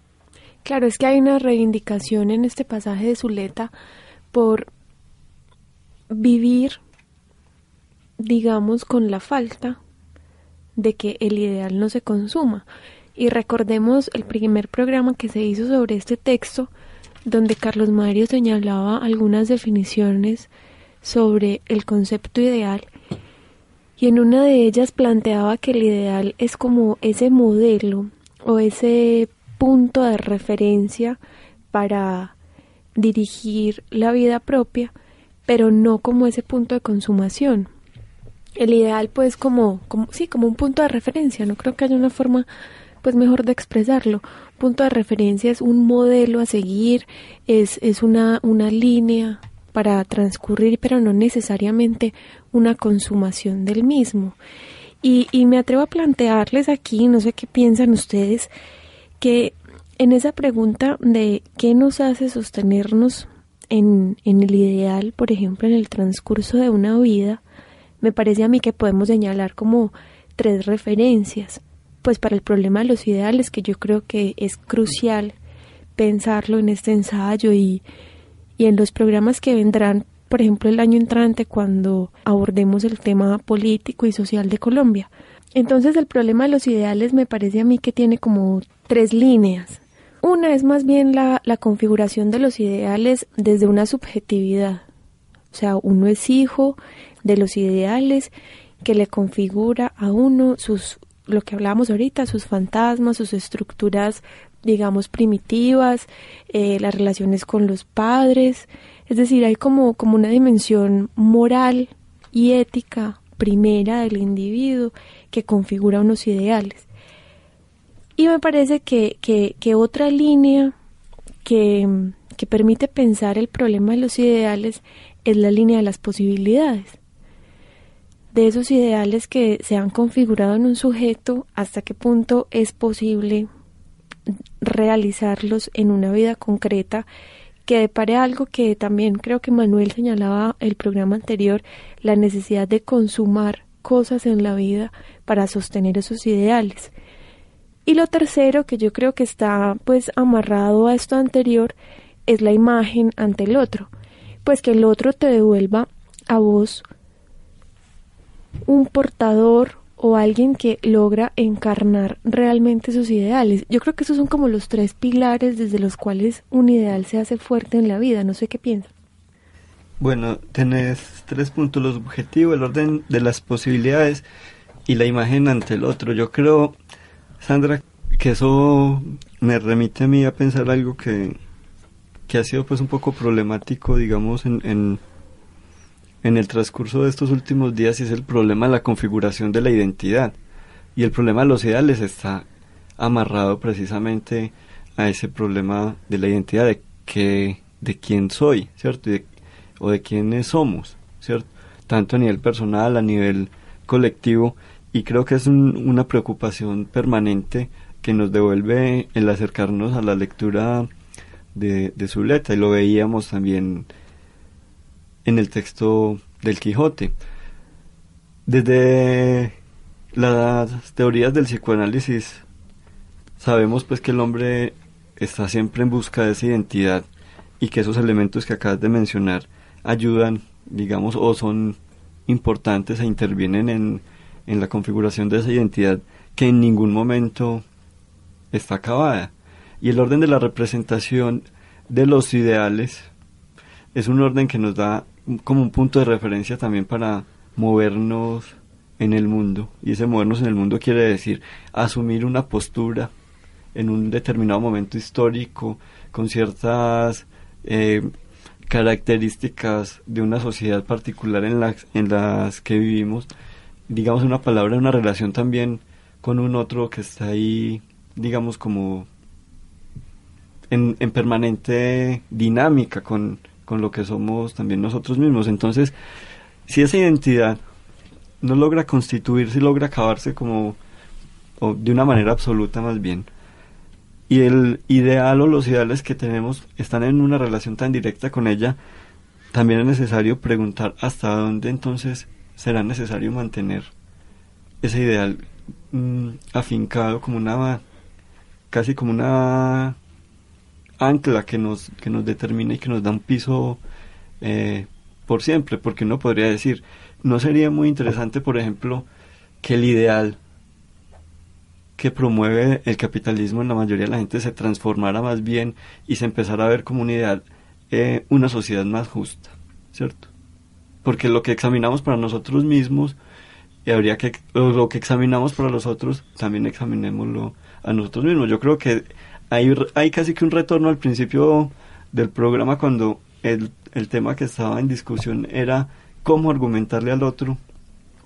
Claro, es que hay una reivindicación en este pasaje de Zuleta por vivir, digamos, con la falta de que el ideal no se consuma. Y recordemos el primer programa que se hizo sobre este texto, donde Carlos Mario señalaba algunas definiciones sobre el concepto ideal y en una de ellas planteaba que el ideal es como ese modelo o ese punto de referencia para dirigir la vida propia, pero no como ese punto de consumación. El ideal pues como, como sí, como un punto de referencia, no creo que haya una forma pues mejor de expresarlo. Punto de referencia es un modelo a seguir, es, es una, una línea para transcurrir, pero no necesariamente una consumación del mismo. Y, y me atrevo a plantearles aquí, no sé qué piensan ustedes, que en esa pregunta de qué nos hace sostenernos en, en el ideal, por ejemplo, en el transcurso de una vida, me parece a mí que podemos señalar como tres referencias pues para el problema de los ideales, que yo creo que es crucial pensarlo en este ensayo y, y en los programas que vendrán, por ejemplo, el año entrante cuando abordemos el tema político y social de Colombia. Entonces el problema de los ideales me parece a mí que tiene como tres líneas. Una es más bien la, la configuración de los ideales desde una subjetividad. O sea, uno es hijo de los ideales que le configura a uno sus lo que hablábamos ahorita, sus fantasmas, sus estructuras, digamos, primitivas, eh, las relaciones con los padres. Es decir, hay como, como una dimensión moral y ética primera del individuo que configura unos ideales. Y me parece que, que, que otra línea que, que permite pensar el problema de los ideales es la línea de las posibilidades de esos ideales que se han configurado en un sujeto, hasta qué punto es posible realizarlos en una vida concreta que depare algo que también creo que Manuel señalaba el programa anterior, la necesidad de consumar cosas en la vida para sostener esos ideales. Y lo tercero, que yo creo que está pues amarrado a esto anterior, es la imagen ante el otro, pues que el otro te devuelva a vos un portador o alguien que logra encarnar realmente sus ideales. Yo creo que esos son como los tres pilares desde los cuales un ideal se hace fuerte en la vida. No sé qué piensas. Bueno, tenés tres puntos, los objetivos, el orden de las posibilidades y la imagen ante el otro. Yo creo, Sandra, que eso me remite a mí a pensar algo que, que ha sido pues un poco problemático, digamos, en el transcurso de estos últimos días es el problema de la configuración de la identidad. Y el problema de los ideales está amarrado precisamente a ese problema de la identidad, de, que, de quién soy, ¿cierto? o de quiénes somos, ¿cierto? Tanto a nivel personal, a nivel colectivo, y creo que es una preocupación permanente que nos devuelve el acercarnos a la lectura de, de Zuleta, y lo veíamos también en el texto del Quijote. Desde las teorías del psicoanálisis sabemos pues que el hombre está siempre en busca de esa identidad y que esos elementos que acabas de mencionar ayudan, digamos, o son importantes e intervienen en, en la configuración de esa identidad que en ningún momento está acabada. Y el orden de la representación de los ideales es un orden que nos da como un punto de referencia también para movernos en el mundo. Y ese movernos en el mundo quiere decir asumir una postura en un determinado momento histórico con ciertas eh, características de una sociedad particular en, la, en las que vivimos. Digamos una palabra, una relación también con un otro que está ahí, digamos como en, en permanente dinámica con, con lo que somos también nosotros mismos. Entonces, si esa identidad no logra constituirse logra acabarse como o de una manera absoluta más bien, y el ideal o los ideales que tenemos están en una relación tan directa con ella, también es necesario preguntar hasta dónde entonces será necesario mantener ese ideal mm, afincado como una casi como una ancla que nos, que nos determina y que nos da un piso eh, por siempre, porque uno podría decir, ¿no sería muy interesante, por ejemplo, que el ideal que promueve el capitalismo en la mayoría de la gente se transformara más bien y se empezara a ver como un ideal eh, una sociedad más justa, ¿cierto? Porque lo que examinamos para nosotros mismos y habría que lo que examinamos para los otros también examinémoslo a nosotros mismos. Yo creo que hay, hay casi que un retorno al principio del programa cuando el, tema que estaba en discusión era cómo argumentarle al otro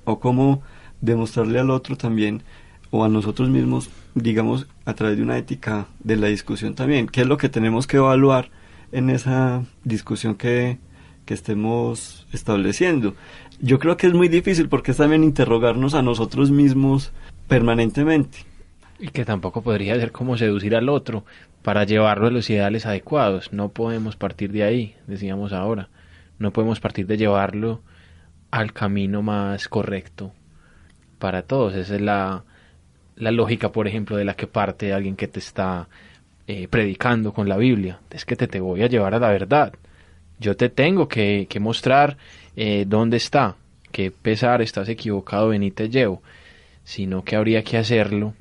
o cómo demostrarle al otro también o a nosotros mismos, digamos, a través de una ética de la discusión también. ¿Qué es lo que tenemos que evaluar en esa discusión que, que estemos estableciendo? Yo creo que es muy difícil porque es también interrogarnos a nosotros mismos permanentemente. Y que tampoco podría ser como seducir al otro para llevarlo a los ideales adecuados. No podemos partir de ahí, decíamos ahora. No podemos partir de llevarlo al camino más correcto para todos. Esa es la, la lógica, por ejemplo, de la que parte alguien que te está eh, predicando con la Biblia. Es que te, te voy a llevar a la verdad. Yo te tengo que, que mostrar eh, dónde está, qué pesar estás equivocado, ven y te llevo. Sino que habría que hacerlo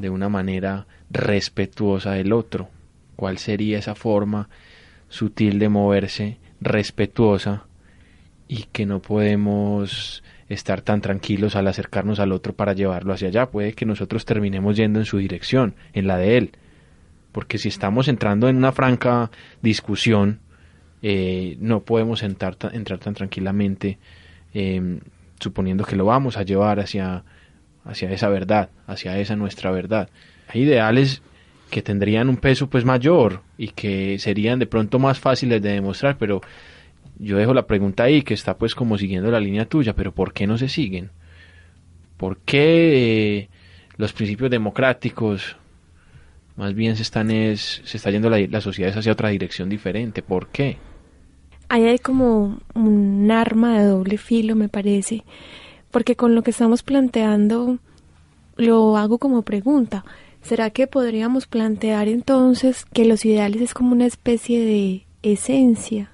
de una manera respetuosa del otro. ¿Cuál sería esa forma sutil de moverse respetuosa y que no podemos estar tan tranquilos al acercarnos al otro para llevarlo hacia allá? Puede que nosotros terminemos yendo en su dirección, en la de él. Porque si estamos entrando en una franca discusión, eh, no podemos entrar, entrar tan tranquilamente eh, suponiendo que lo vamos a llevar hacia hacia esa verdad, hacia esa nuestra verdad. Hay ideales que tendrían un peso pues mayor y que serían de pronto más fáciles de demostrar, pero yo dejo la pregunta ahí que está pues como siguiendo la línea tuya, pero ¿por qué no se siguen? ¿Por qué eh, los principios democráticos más bien se están es, se está yendo la, las sociedades hacia otra dirección diferente? ¿Por qué? Ahí hay como un arma de doble filo, me parece, porque con lo que estamos planteando lo hago como pregunta. ¿Será que podríamos plantear entonces que los ideales es como una especie de esencia?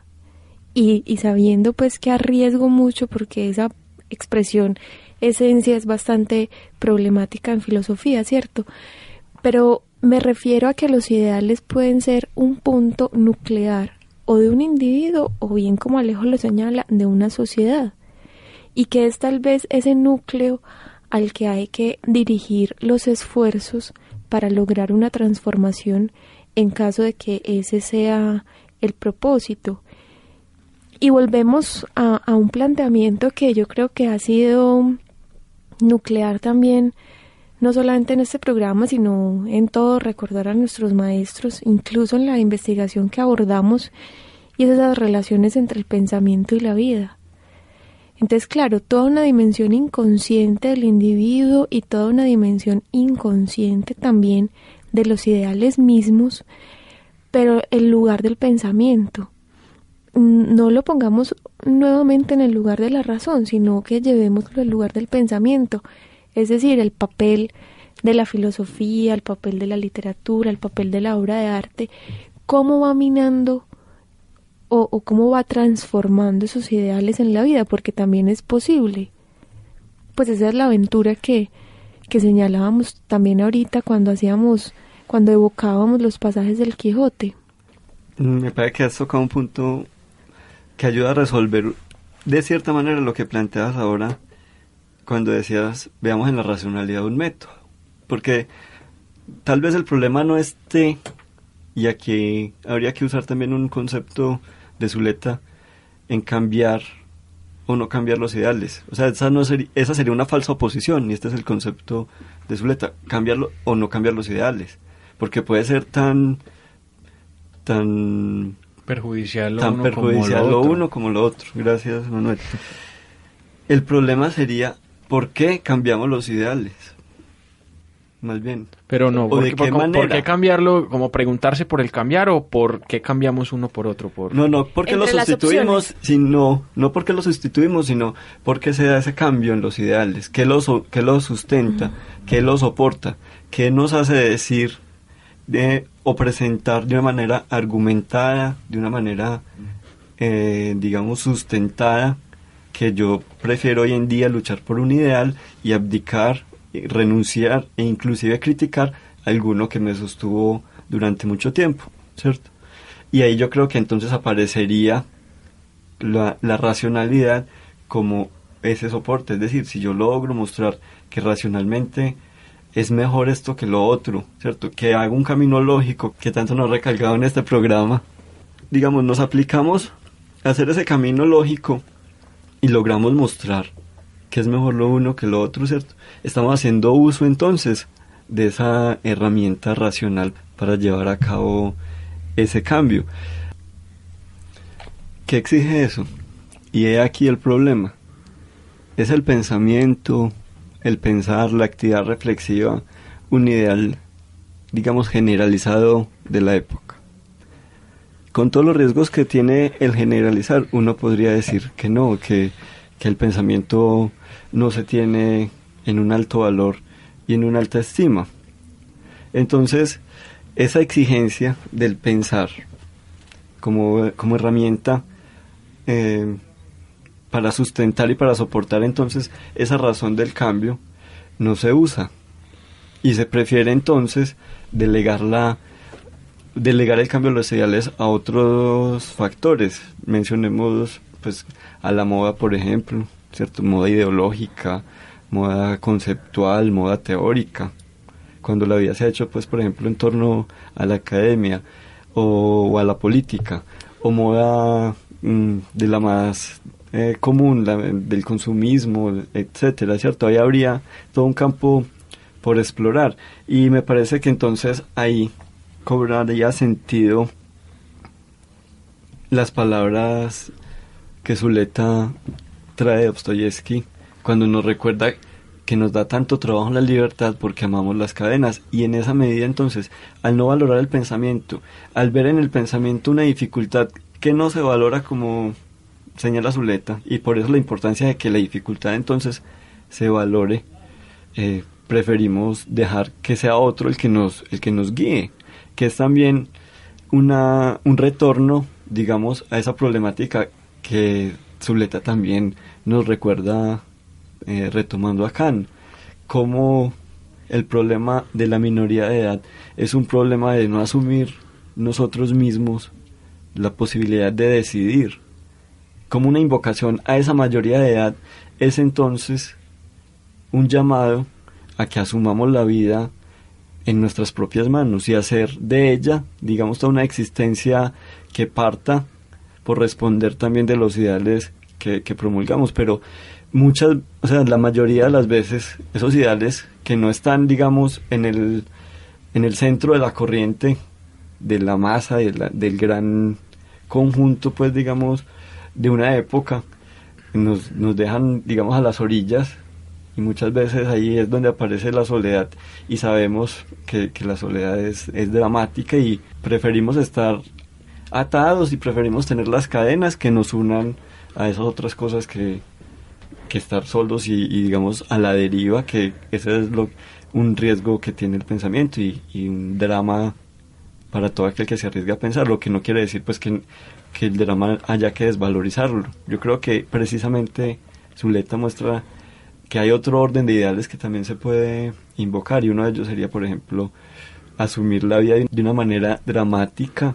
Y, y sabiendo pues que arriesgo mucho porque esa expresión esencia es bastante problemática en filosofía, ¿cierto? Pero me refiero a que los ideales pueden ser un punto nuclear o de un individuo o bien como Alejo lo señala, de una sociedad y que es tal vez ese núcleo al que hay que dirigir los esfuerzos para lograr una transformación en caso de que ese sea el propósito. Y volvemos a, un planteamiento que yo creo que ha sido nuclear también, no solamente en este programa, sino en todo, recordar a nuestros maestros, incluso en la investigación que abordamos, y esas relaciones entre el pensamiento y la vida. Entonces, claro, toda una dimensión inconsciente del individuo y toda una dimensión inconsciente también de los ideales mismos, pero el lugar del pensamiento. No lo pongamos nuevamente en el lugar de la razón, sino que llevémoslo al lugar del pensamiento, es decir, el papel de la filosofía, el papel de la literatura, el papel de la obra de arte, cómo va minando o, cómo va transformando esos ideales en la vida, porque también es posible. Pues esa es la aventura que, que señalábamos también ahorita cuando hacíamos, cuando evocábamos los pasajes del Quijote. Mm, me parece que has tocado un punto que ayuda a resolver de cierta manera lo que planteas ahora cuando decías veamos en la racionalidad un método. Porque tal vez el problema no esté, y aquí habría que usar también un concepto de Zuleta, en cambiar o no cambiar los ideales. O sea, esa, no sería, esa sería una falsa oposición, y este es el concepto de Zuleta, cambiarlo o no cambiar los ideales. Porque puede ser tan tan perjudicial, lo, tan uno, perjudicial como lo, lo uno como lo otro. Gracias, Manuel. El problema sería, ¿por qué cambiamos los ideales? Más bien. Pero no, ¿O ¿por, de qué, por- por qué cambiarlo? Como preguntarse por el cambiar o por qué cambiamos uno por otro. Por... No, no porque lo sustituimos, sino, no porque lo sustituimos, sino porque se da ese cambio en los ideales. ¿Qué lo, so- qué lo sustenta? ¿Qué lo soporta? ¿Qué nos hace decir de, o presentar de una manera argumentada, de una manera, eh, digamos, sustentada, que yo prefiero hoy en día luchar por un ideal y abdicar, renunciar e inclusive criticar alguno que me sostuvo durante mucho tiempo, ¿cierto? Y ahí yo creo que entonces aparecería la, la racionalidad como ese soporte. Es decir, si yo logro mostrar que racionalmente es mejor esto que lo otro, ¿cierto? Que hago un camino lógico que tanto nos ha recalcado en este programa. Digamos, nos aplicamos a hacer ese camino lógico y logramos mostrar que es mejor lo uno que lo otro, ¿cierto? Estamos haciendo uso entonces de esa herramienta racional para llevar a cabo ese cambio. ¿Qué exige eso? Y he aquí el problema. Es el pensamiento, el pensar, la actividad reflexiva, un ideal, digamos, generalizado de la época. Con todos los riesgos que tiene el generalizar, uno podría decir que no, que, que el pensamiento no se tiene en un alto valor y en una alta estima. Entonces, esa exigencia del pensar como, como herramienta eh, para sustentar y para soportar entonces esa razón del cambio no se usa. Y se prefiere entonces delegarla delegar el cambio de los ideales a otros factores. Mencionemos pues a la moda por ejemplo cierto moda ideológica moda conceptual moda teórica. Cuando la vida se hecho pues por ejemplo en torno a la academia o, a la política o moda mm, de la más eh, común del consumismo etcétera cierto ahí habría todo un campo por explorar. Y me parece que entonces ahí cobraría sentido las palabras que Zuleta trae Dostoyevsky cuando nos recuerda que nos da tanto trabajo la libertad porque amamos las cadenas. Y en esa medida entonces al no valorar el pensamiento al ver en el pensamiento una dificultad que no se valora como señala Zuleta y por eso la importancia de que la dificultad entonces se valore eh, preferimos dejar que sea otro el que nos el que nos guíe que es también una un retorno digamos a esa problemática que Zuleta también nos recuerda eh, retomando a Kant como el problema de la minoría de edad es un problema de no asumir nosotros mismos la posibilidad de decidir. Como una invocación a esa mayoría de edad es entonces un llamado a que asumamos la vida en nuestras propias manos y hacer de ella, digamos, toda una existencia que parta por responder también de los ideales que, promulgamos, pero muchas, o sea, la mayoría de las veces esos ideales que no están, digamos, en el, en el centro de la corriente de la masa, de del gran conjunto, pues, digamos, de una época, nos, nos dejan, digamos, a las orillas y muchas veces ahí es donde aparece la soledad y sabemos que, que la soledad es, es, dramática y preferimos estar atados y preferimos tener las cadenas que nos unan a esas otras cosas que, que estar solos y, digamos a la deriva que ese es lo, un riesgo que tiene el pensamiento y, y, un drama para todo aquel que se arriesga a pensar lo que no quiere decir pues que, que el drama haya que desvalorizarlo. Yo creo que precisamente Zuleta muestra que hay otro orden de ideales que también se puede invocar y uno de ellos sería, por ejemplo, asumir la vida de una manera dramática,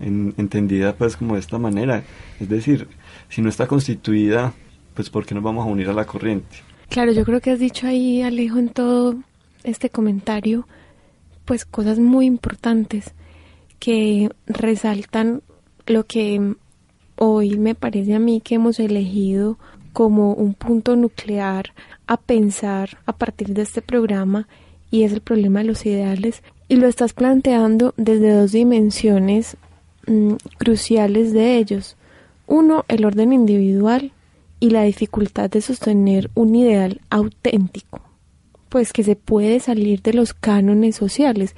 entendida pues como de esta manera. Es decir, si no está constituida, pues ¿por qué nos vamos a unir a la corriente? Claro, yo creo que has dicho ahí, Alejo, en todo este comentario, pues cosas muy importantes que resaltan lo que hoy me parece a mí que hemos elegido como un punto nuclear a pensar a partir de este programa y es el problema de los ideales y lo estás planteando desde dos dimensiones mm, cruciales de ellos. Uno, el orden individual y la dificultad de sostener un ideal auténtico, pues que se puede salir de los cánones sociales.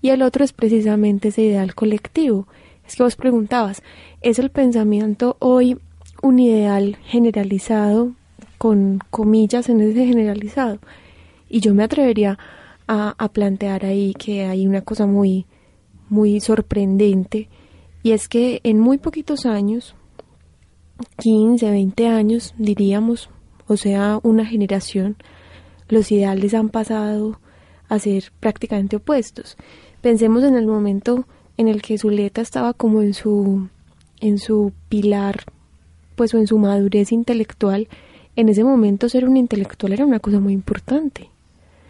Y el otro es precisamente ese ideal colectivo. Es que vos preguntabas, ¿es el pensamiento hoy un ideal generalizado, con comillas en ese generalizado. Y yo me atrevería a, a, plantear ahí que hay una cosa muy, muy sorprendente, y es que en muy poquitos años, 15, 20 años, diríamos, o sea, una generación, los ideales han pasado a ser prácticamente opuestos. Pensemos en el momento en el que Zuleta estaba como en su en su pilar pues o en su madurez intelectual, en ese momento ser un intelectual era una cosa muy importante.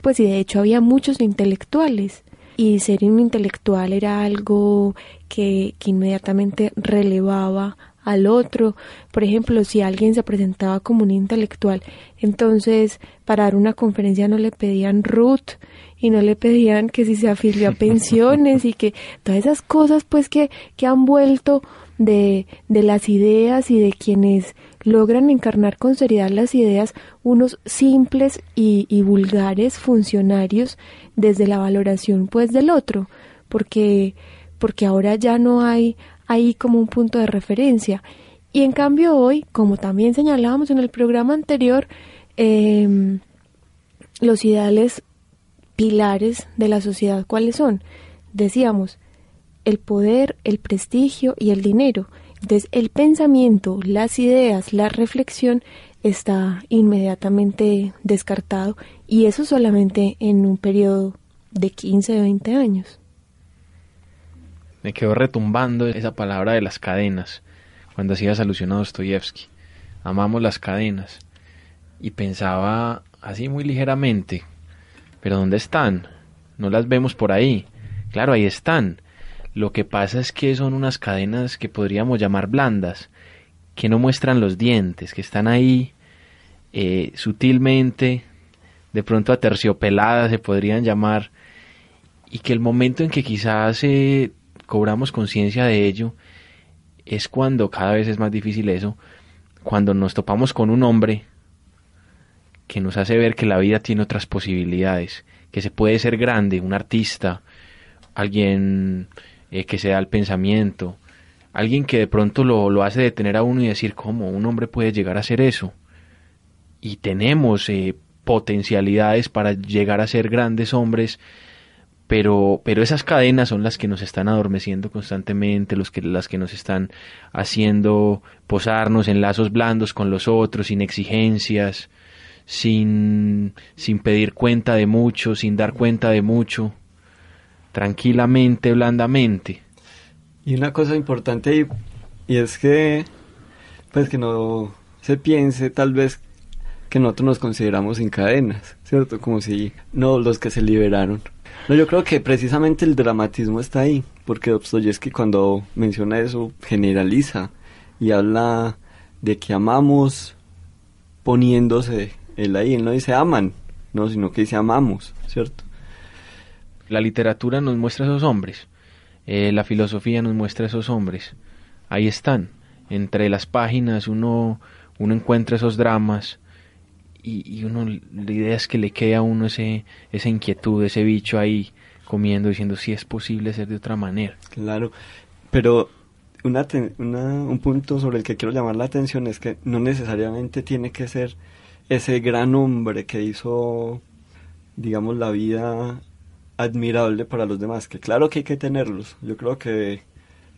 Pues y de hecho había muchos intelectuales y ser un intelectual era algo que, que inmediatamente relevaba al otro. Por ejemplo, si alguien se presentaba como un intelectual, entonces para dar una conferencia no le pedían root y no le pedían que si se afilió a pensiones y que todas esas cosas pues que, que han vuelto de, de las ideas y de quienes logran encarnar con seriedad las ideas unos simples y, vulgares funcionarios desde la valoración pues del otro porque porque ahora ya no hay ahí como un punto de referencia y en cambio hoy como también señalábamos en el programa anterior eh, los ideales pilares de la sociedad cuáles son decíamos el poder, el prestigio y el dinero. Entonces el pensamiento, las ideas, la reflexión está inmediatamente descartado y eso solamente en un periodo de 15, 20 años. Me quedó retumbando esa palabra de las cadenas cuando hacías alusión a Dostoyevsky. Amamos las cadenas y pensaba así muy ligeramente, pero ¿dónde están? No las vemos por ahí. Claro, ahí están, lo que pasa es que son unas cadenas que podríamos llamar blandas, que no muestran los dientes, que están ahí eh, sutilmente, de pronto aterciopeladas se podrían llamar, y que el momento en que quizás eh, cobramos conciencia de ello es cuando cada vez es más difícil eso, cuando nos topamos con un hombre que nos hace ver que la vida tiene otras posibilidades, que se puede ser grande, un artista, alguien eh, que se da el pensamiento, alguien que de pronto lo, lo, hace detener a uno y decir cómo un hombre puede llegar a hacer eso. Y tenemos eh, potencialidades para llegar a ser grandes hombres, pero, pero esas cadenas son las que nos están adormeciendo constantemente, los que, las que nos están haciendo posarnos en lazos blandos con los otros, sin exigencias, sin, sin pedir cuenta de mucho, sin dar cuenta de mucho tranquilamente, blandamente. Y una cosa importante y, es que pues que no se piense tal vez que nosotros nos consideramos sin cadenas, ¿cierto? Como si no los que se liberaron. No, yo creo que precisamente el dramatismo está ahí, porque Dostoyevsky cuando menciona eso generaliza y habla de que amamos poniéndose él ahí, él no dice aman, no, sino que dice amamos, ¿cierto? La literatura nos muestra esos hombres, eh, la filosofía nos muestra esos hombres. Ahí están, entre las páginas uno, uno encuentra esos dramas y, uno, la idea es que le quede a uno ese, esa inquietud, ese bicho ahí comiendo, diciendo si es posible ser de otra manera. Claro, pero una, un punto sobre el que quiero llamar la atención es que no necesariamente tiene que ser ese gran hombre que hizo, digamos, la vida admirable para los demás, que claro que hay que tenerlos. Yo creo que,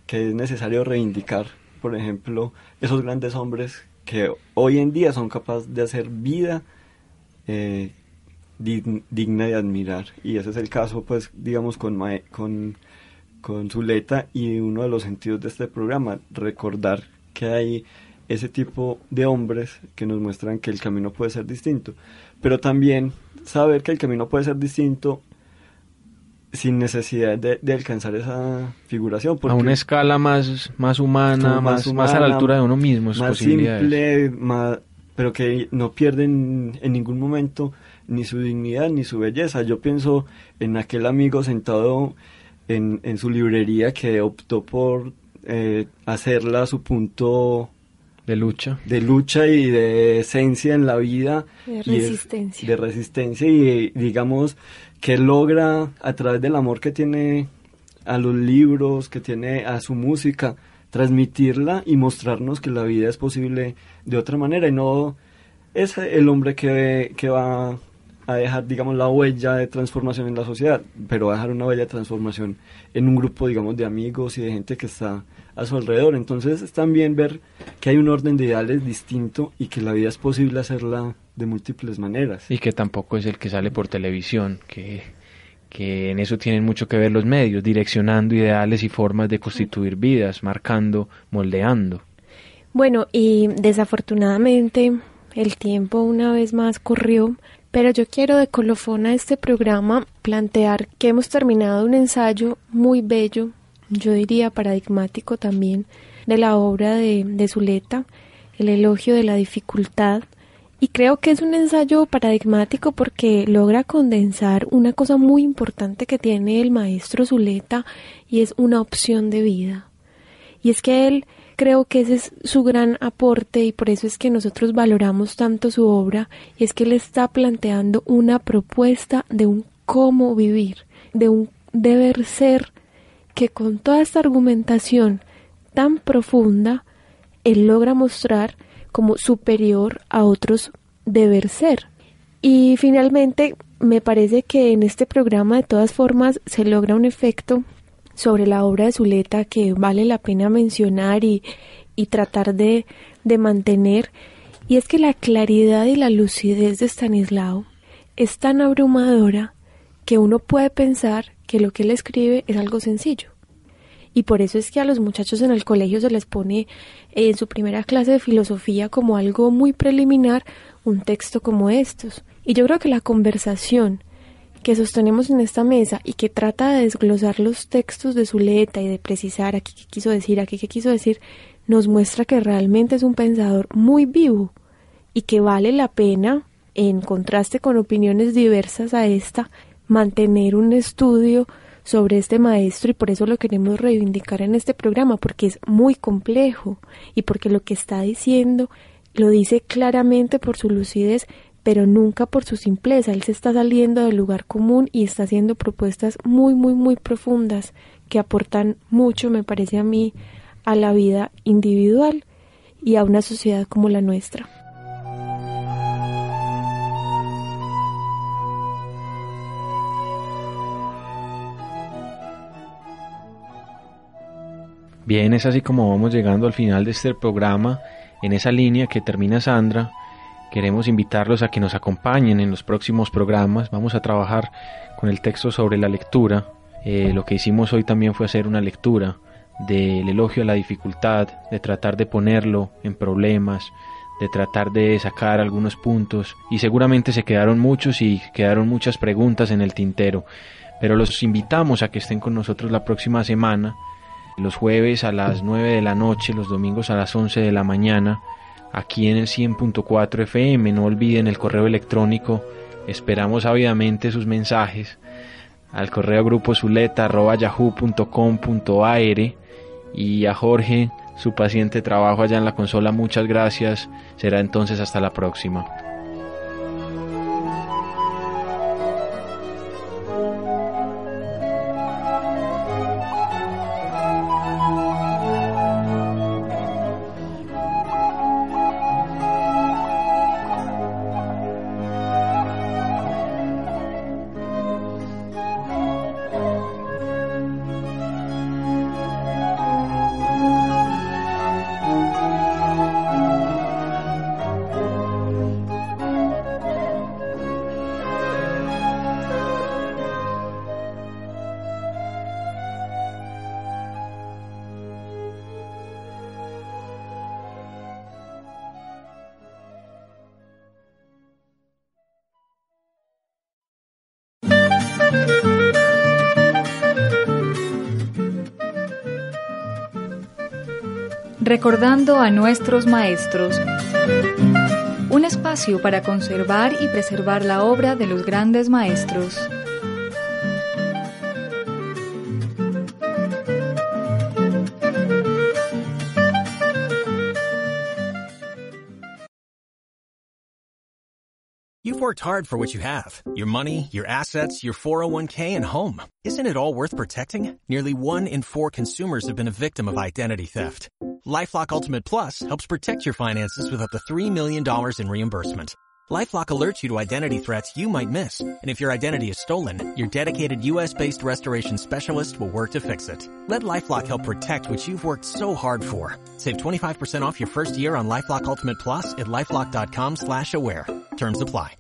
que es necesario reivindicar, por ejemplo, esos grandes hombres que hoy en día son capaces de hacer vida eh, digna de admirar. Y ese es el caso, pues, digamos, con, con, con Zuleta y uno de los sentidos de este programa, recordar que hay ese tipo de hombres que nos muestran que el camino puede ser distinto. Pero también saber que el camino puede ser distinto sin necesidad de, alcanzar esa figuración. a una escala más, más humana, más, más, a la altura de uno mismo. Más simple, más, pero que no pierden en ningún momento ni su dignidad ni su belleza. Yo pienso en aquel amigo sentado en, en su librería que optó por eh, hacerla su punto de lucha. De lucha y de esencia en la vida. De resistencia. de resistencia y digamos que logra a través del amor que tiene a los libros, que tiene a su música, transmitirla y mostrarnos que la vida es posible de otra manera y no es el hombre que, que va a dejar, digamos, la huella de transformación en la sociedad, pero va a dejar una huella de transformación en un grupo, digamos, de amigos y de gente que está a su alrededor. Entonces es también ver que hay un orden de ideales distinto y que la vida es posible hacerla de múltiples maneras. Y que tampoco es el que sale por televisión, que, que en eso tienen mucho que ver los medios, direccionando ideales y formas de constituir vidas, marcando, moldeando. Bueno, y desafortunadamente el tiempo una vez más corrió, pero yo quiero de colofón a este programa plantear que hemos terminado un ensayo muy bello, yo diría paradigmático también, de la obra de, de Zuleta, el elogio de la dificultad, y creo que es un ensayo paradigmático porque logra condensar una cosa muy importante que tiene el maestro Zuleta y es una opción de vida. Y es que él creo que ese es su gran aporte y por eso es que nosotros valoramos tanto su obra y es que él está planteando una propuesta de un cómo vivir, de un deber ser que con toda esta argumentación tan profunda él logra mostrar como superior a otros deber ser. Y finalmente me parece que en este programa de todas formas se logra un efecto sobre la obra de Zuleta que vale la pena mencionar y, y tratar de, de mantener, y es que la claridad y la lucidez de Stanislao es tan abrumadora que uno puede pensar que lo que él escribe es algo sencillo. Y por eso es que a los muchachos en el colegio se les pone en su primera clase de filosofía como algo muy preliminar un texto como estos. Y yo creo que la conversación que sostenemos en esta mesa y que trata de desglosar los textos de Zuleta y de precisar aquí qué quiso decir, aquí qué quiso decir, nos muestra que realmente es un pensador muy vivo y que vale la pena, en contraste con opiniones diversas a esta, mantener un estudio sobre este maestro y por eso lo queremos reivindicar en este programa porque es muy complejo y porque lo que está diciendo lo dice claramente por su lucidez pero nunca por su simpleza. Él se está saliendo del lugar común y está haciendo propuestas muy, muy, muy profundas que aportan mucho, me parece a mí, a la vida individual y a una sociedad como la nuestra. Bien, es así como vamos llegando al final de este programa, en esa línea que termina Sandra, Queremos invitarlos a que nos acompañen en los próximos programas. Vamos a trabajar con el texto sobre la lectura. Eh, lo que hicimos hoy también fue hacer una lectura del elogio a la dificultad, de tratar de ponerlo en problemas, de tratar de sacar algunos puntos y seguramente se quedaron muchos y quedaron muchas preguntas en el tintero. Pero los invitamos a que estén con nosotros la próxima semana, los jueves a las 9 de la noche, los domingos a las 11 de la mañana aquí en el 100.4 FM. No olviden el correo electrónico. Esperamos ávidamente sus mensajes al correo grupo yahoo.com.ar y a Jorge su paciente trabajo allá en la consola. Muchas gracias. Será entonces hasta la próxima. Nuestros maestros. Un espacio para conservar y preservar la obra de los grandes maestros. You've worked hard for what you have your money, your assets, your 401k, and home. Isn't it all worth protecting? Nearly one in four consumers have been a victim of identity theft. Lifelock Ultimate Plus helps protect your finances with up to $3 million in reimbursement. LifeLock alerts you to identity threats you might miss. And if your identity is stolen, your dedicated US-based restoration specialist will work to fix it. Let LifeLock help protect what you've worked so hard for. Save 25% off your first year on LifeLock Ultimate Plus at LifeLock.com slash aware. Terms apply.